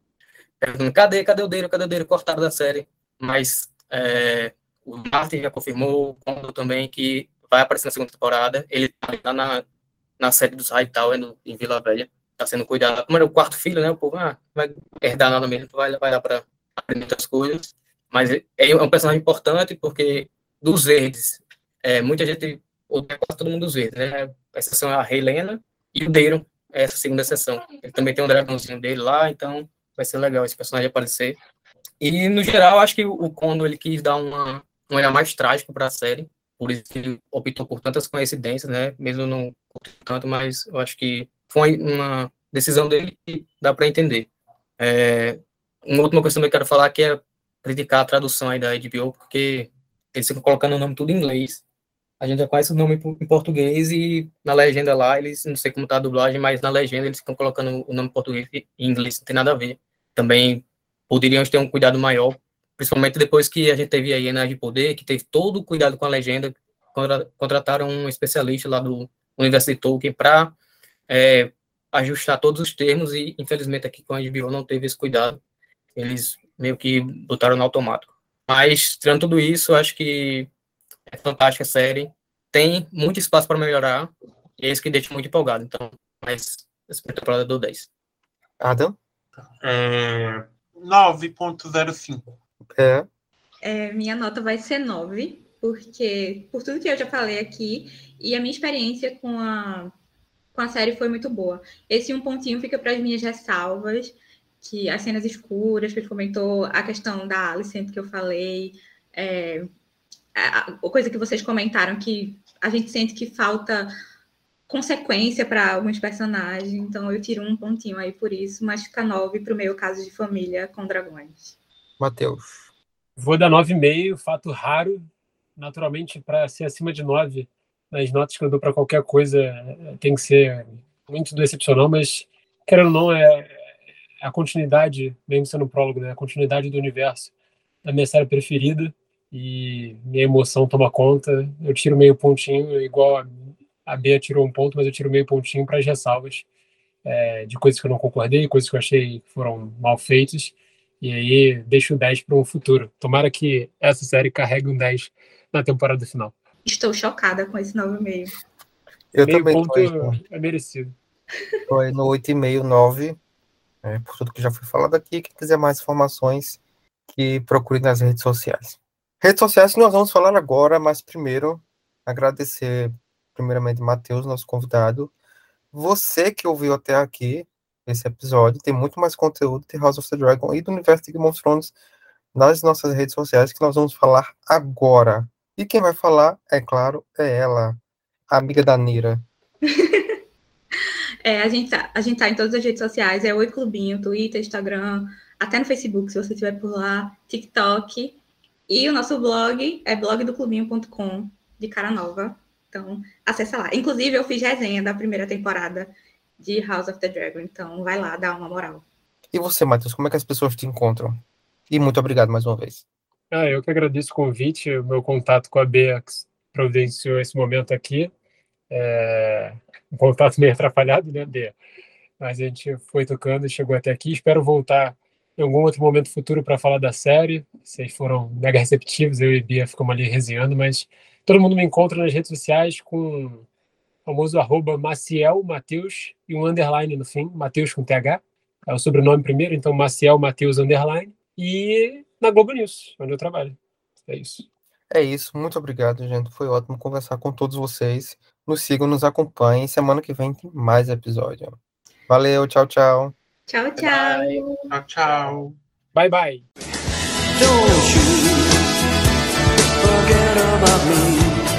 perguntando, cadê, cadê o Deiron, cadê o Deiron, cortado da série, mas é, o Martin já confirmou, também, que vai aparecer na segunda temporada, ele tá na, na série dos Hightower, no, em Vila Velha, tá sendo cuidado, como era o quarto filho, né, o povo, ah, vai herdar nada mesmo, vai, vai lá para aprender outras coisas, mas é um personagem importante porque dos verdes, é, muita gente, ou quase todo mundo dos verdes, né? A exceção é a Helena e o Deiron, é essa segunda exceção. Ele também tem um dragãozinho dele lá, então vai ser legal esse personagem aparecer. E, no geral, acho que o Kondo, ele quis dar uma, um olhar mais trágico para a série, por isso ele optou por tantas coincidências, né? Mesmo não tanto, mas eu acho que foi uma decisão dele que dá para entender. É, uma última coisa que eu quero falar que é criticar a tradução aí da HBO, porque eles ficam colocando o nome tudo em inglês. A gente já conhece o nome em português e na legenda lá, eles, não sei como tá a dublagem, mas na legenda eles ficam colocando o nome em português e em inglês, não tem nada a ver. Também poderiam ter um cuidado maior, principalmente depois que a gente teve aí a de Poder, que teve todo o cuidado com a legenda, contrataram um especialista lá do Universo de Tolkien para é, ajustar todos os termos e, infelizmente, aqui com a HBO não teve esse cuidado. Eles meio que botaram no automático. Mas, tirando tudo isso, acho que é fantástica a série. Tem muito espaço para melhorar. E é isso que deixa muito empolgado. Então, mas essa temporada do 10. Adam? É, 9.05. É. é. Minha nota vai ser 9, porque por tudo que eu já falei aqui, e a minha experiência com a, com a série foi muito boa. Esse um pontinho fica para as minhas ressalvas que as cenas escuras, que ele comentou, a questão da Alicent que eu falei, é, a, a, coisa que vocês comentaram, que a gente sente que falta consequência para alguns personagens, então eu tiro um pontinho aí por isso, mas fica nove para o meu caso de família com dragões. Matheus. Vou dar nove e meio, fato raro, naturalmente para ser acima de nove nas notas que eu dou para qualquer coisa tem que ser muito do excepcional, mas querendo ou não, é, a continuidade, mesmo sendo um prólogo, né? A continuidade do universo da minha série preferida e minha emoção toma conta. Eu tiro meio pontinho, igual a, a Bea tirou um ponto, mas eu tiro meio pontinho para as ressalvas é, de coisas que eu não concordei, coisas que eu achei que foram mal feitas. E aí deixo o 10 para um futuro. Tomara que essa série carregue um 10 na temporada final. Estou chocada com esse novo meio. Eu meio também ponto é merecido. Foi no 8,5, 9 é, por tudo que já foi falado aqui. Quem quiser mais informações, que procure nas redes sociais. Redes sociais que nós vamos falar agora, mas primeiro agradecer primeiramente Matheus, nosso convidado. Você que ouviu até aqui esse episódio, tem muito mais conteúdo de House of the Dragon e do universo de Game of Thrones nas nossas redes sociais que nós vamos falar agora. E quem vai falar, é claro, é ela, a amiga da Nira. É, a, gente tá, a gente tá em todas as redes sociais, é Oi Clubinho, Twitter, Instagram, até no Facebook, se você estiver por lá, TikTok. E o nosso blog é blogdoclubinho.com, de cara nova. Então, acessa lá. Inclusive, eu fiz resenha da primeira temporada de House of the Dragon, então vai lá, dá uma moral. E você, Matheus, como é que as pessoas te encontram? E muito obrigado mais uma vez. Ah, eu que agradeço o convite, o meu contato com a Beax providenciou esse momento aqui. É, um contato meio atrapalhado, né, Dê? Mas a gente foi tocando e chegou até aqui. Espero voltar em algum outro momento futuro para falar da série. Vocês foram mega receptivos, eu e Bia ficamos ali resenhando, mas todo mundo me encontra nas redes sociais com o famoso arroba Maciel Mateus e um underline no fim, Mateus com TH. É o sobrenome primeiro, então Maciel Mateus underline. E na Globo News, onde eu trabalho. É isso. É isso. Muito obrigado, gente. Foi ótimo conversar com todos vocês. Nos sigam, nos acompanhem. Semana que vem tem mais episódio. Valeu, tchau, tchau. Tchau, tchau. Tchau, tchau. Bye, bye. Forget about me.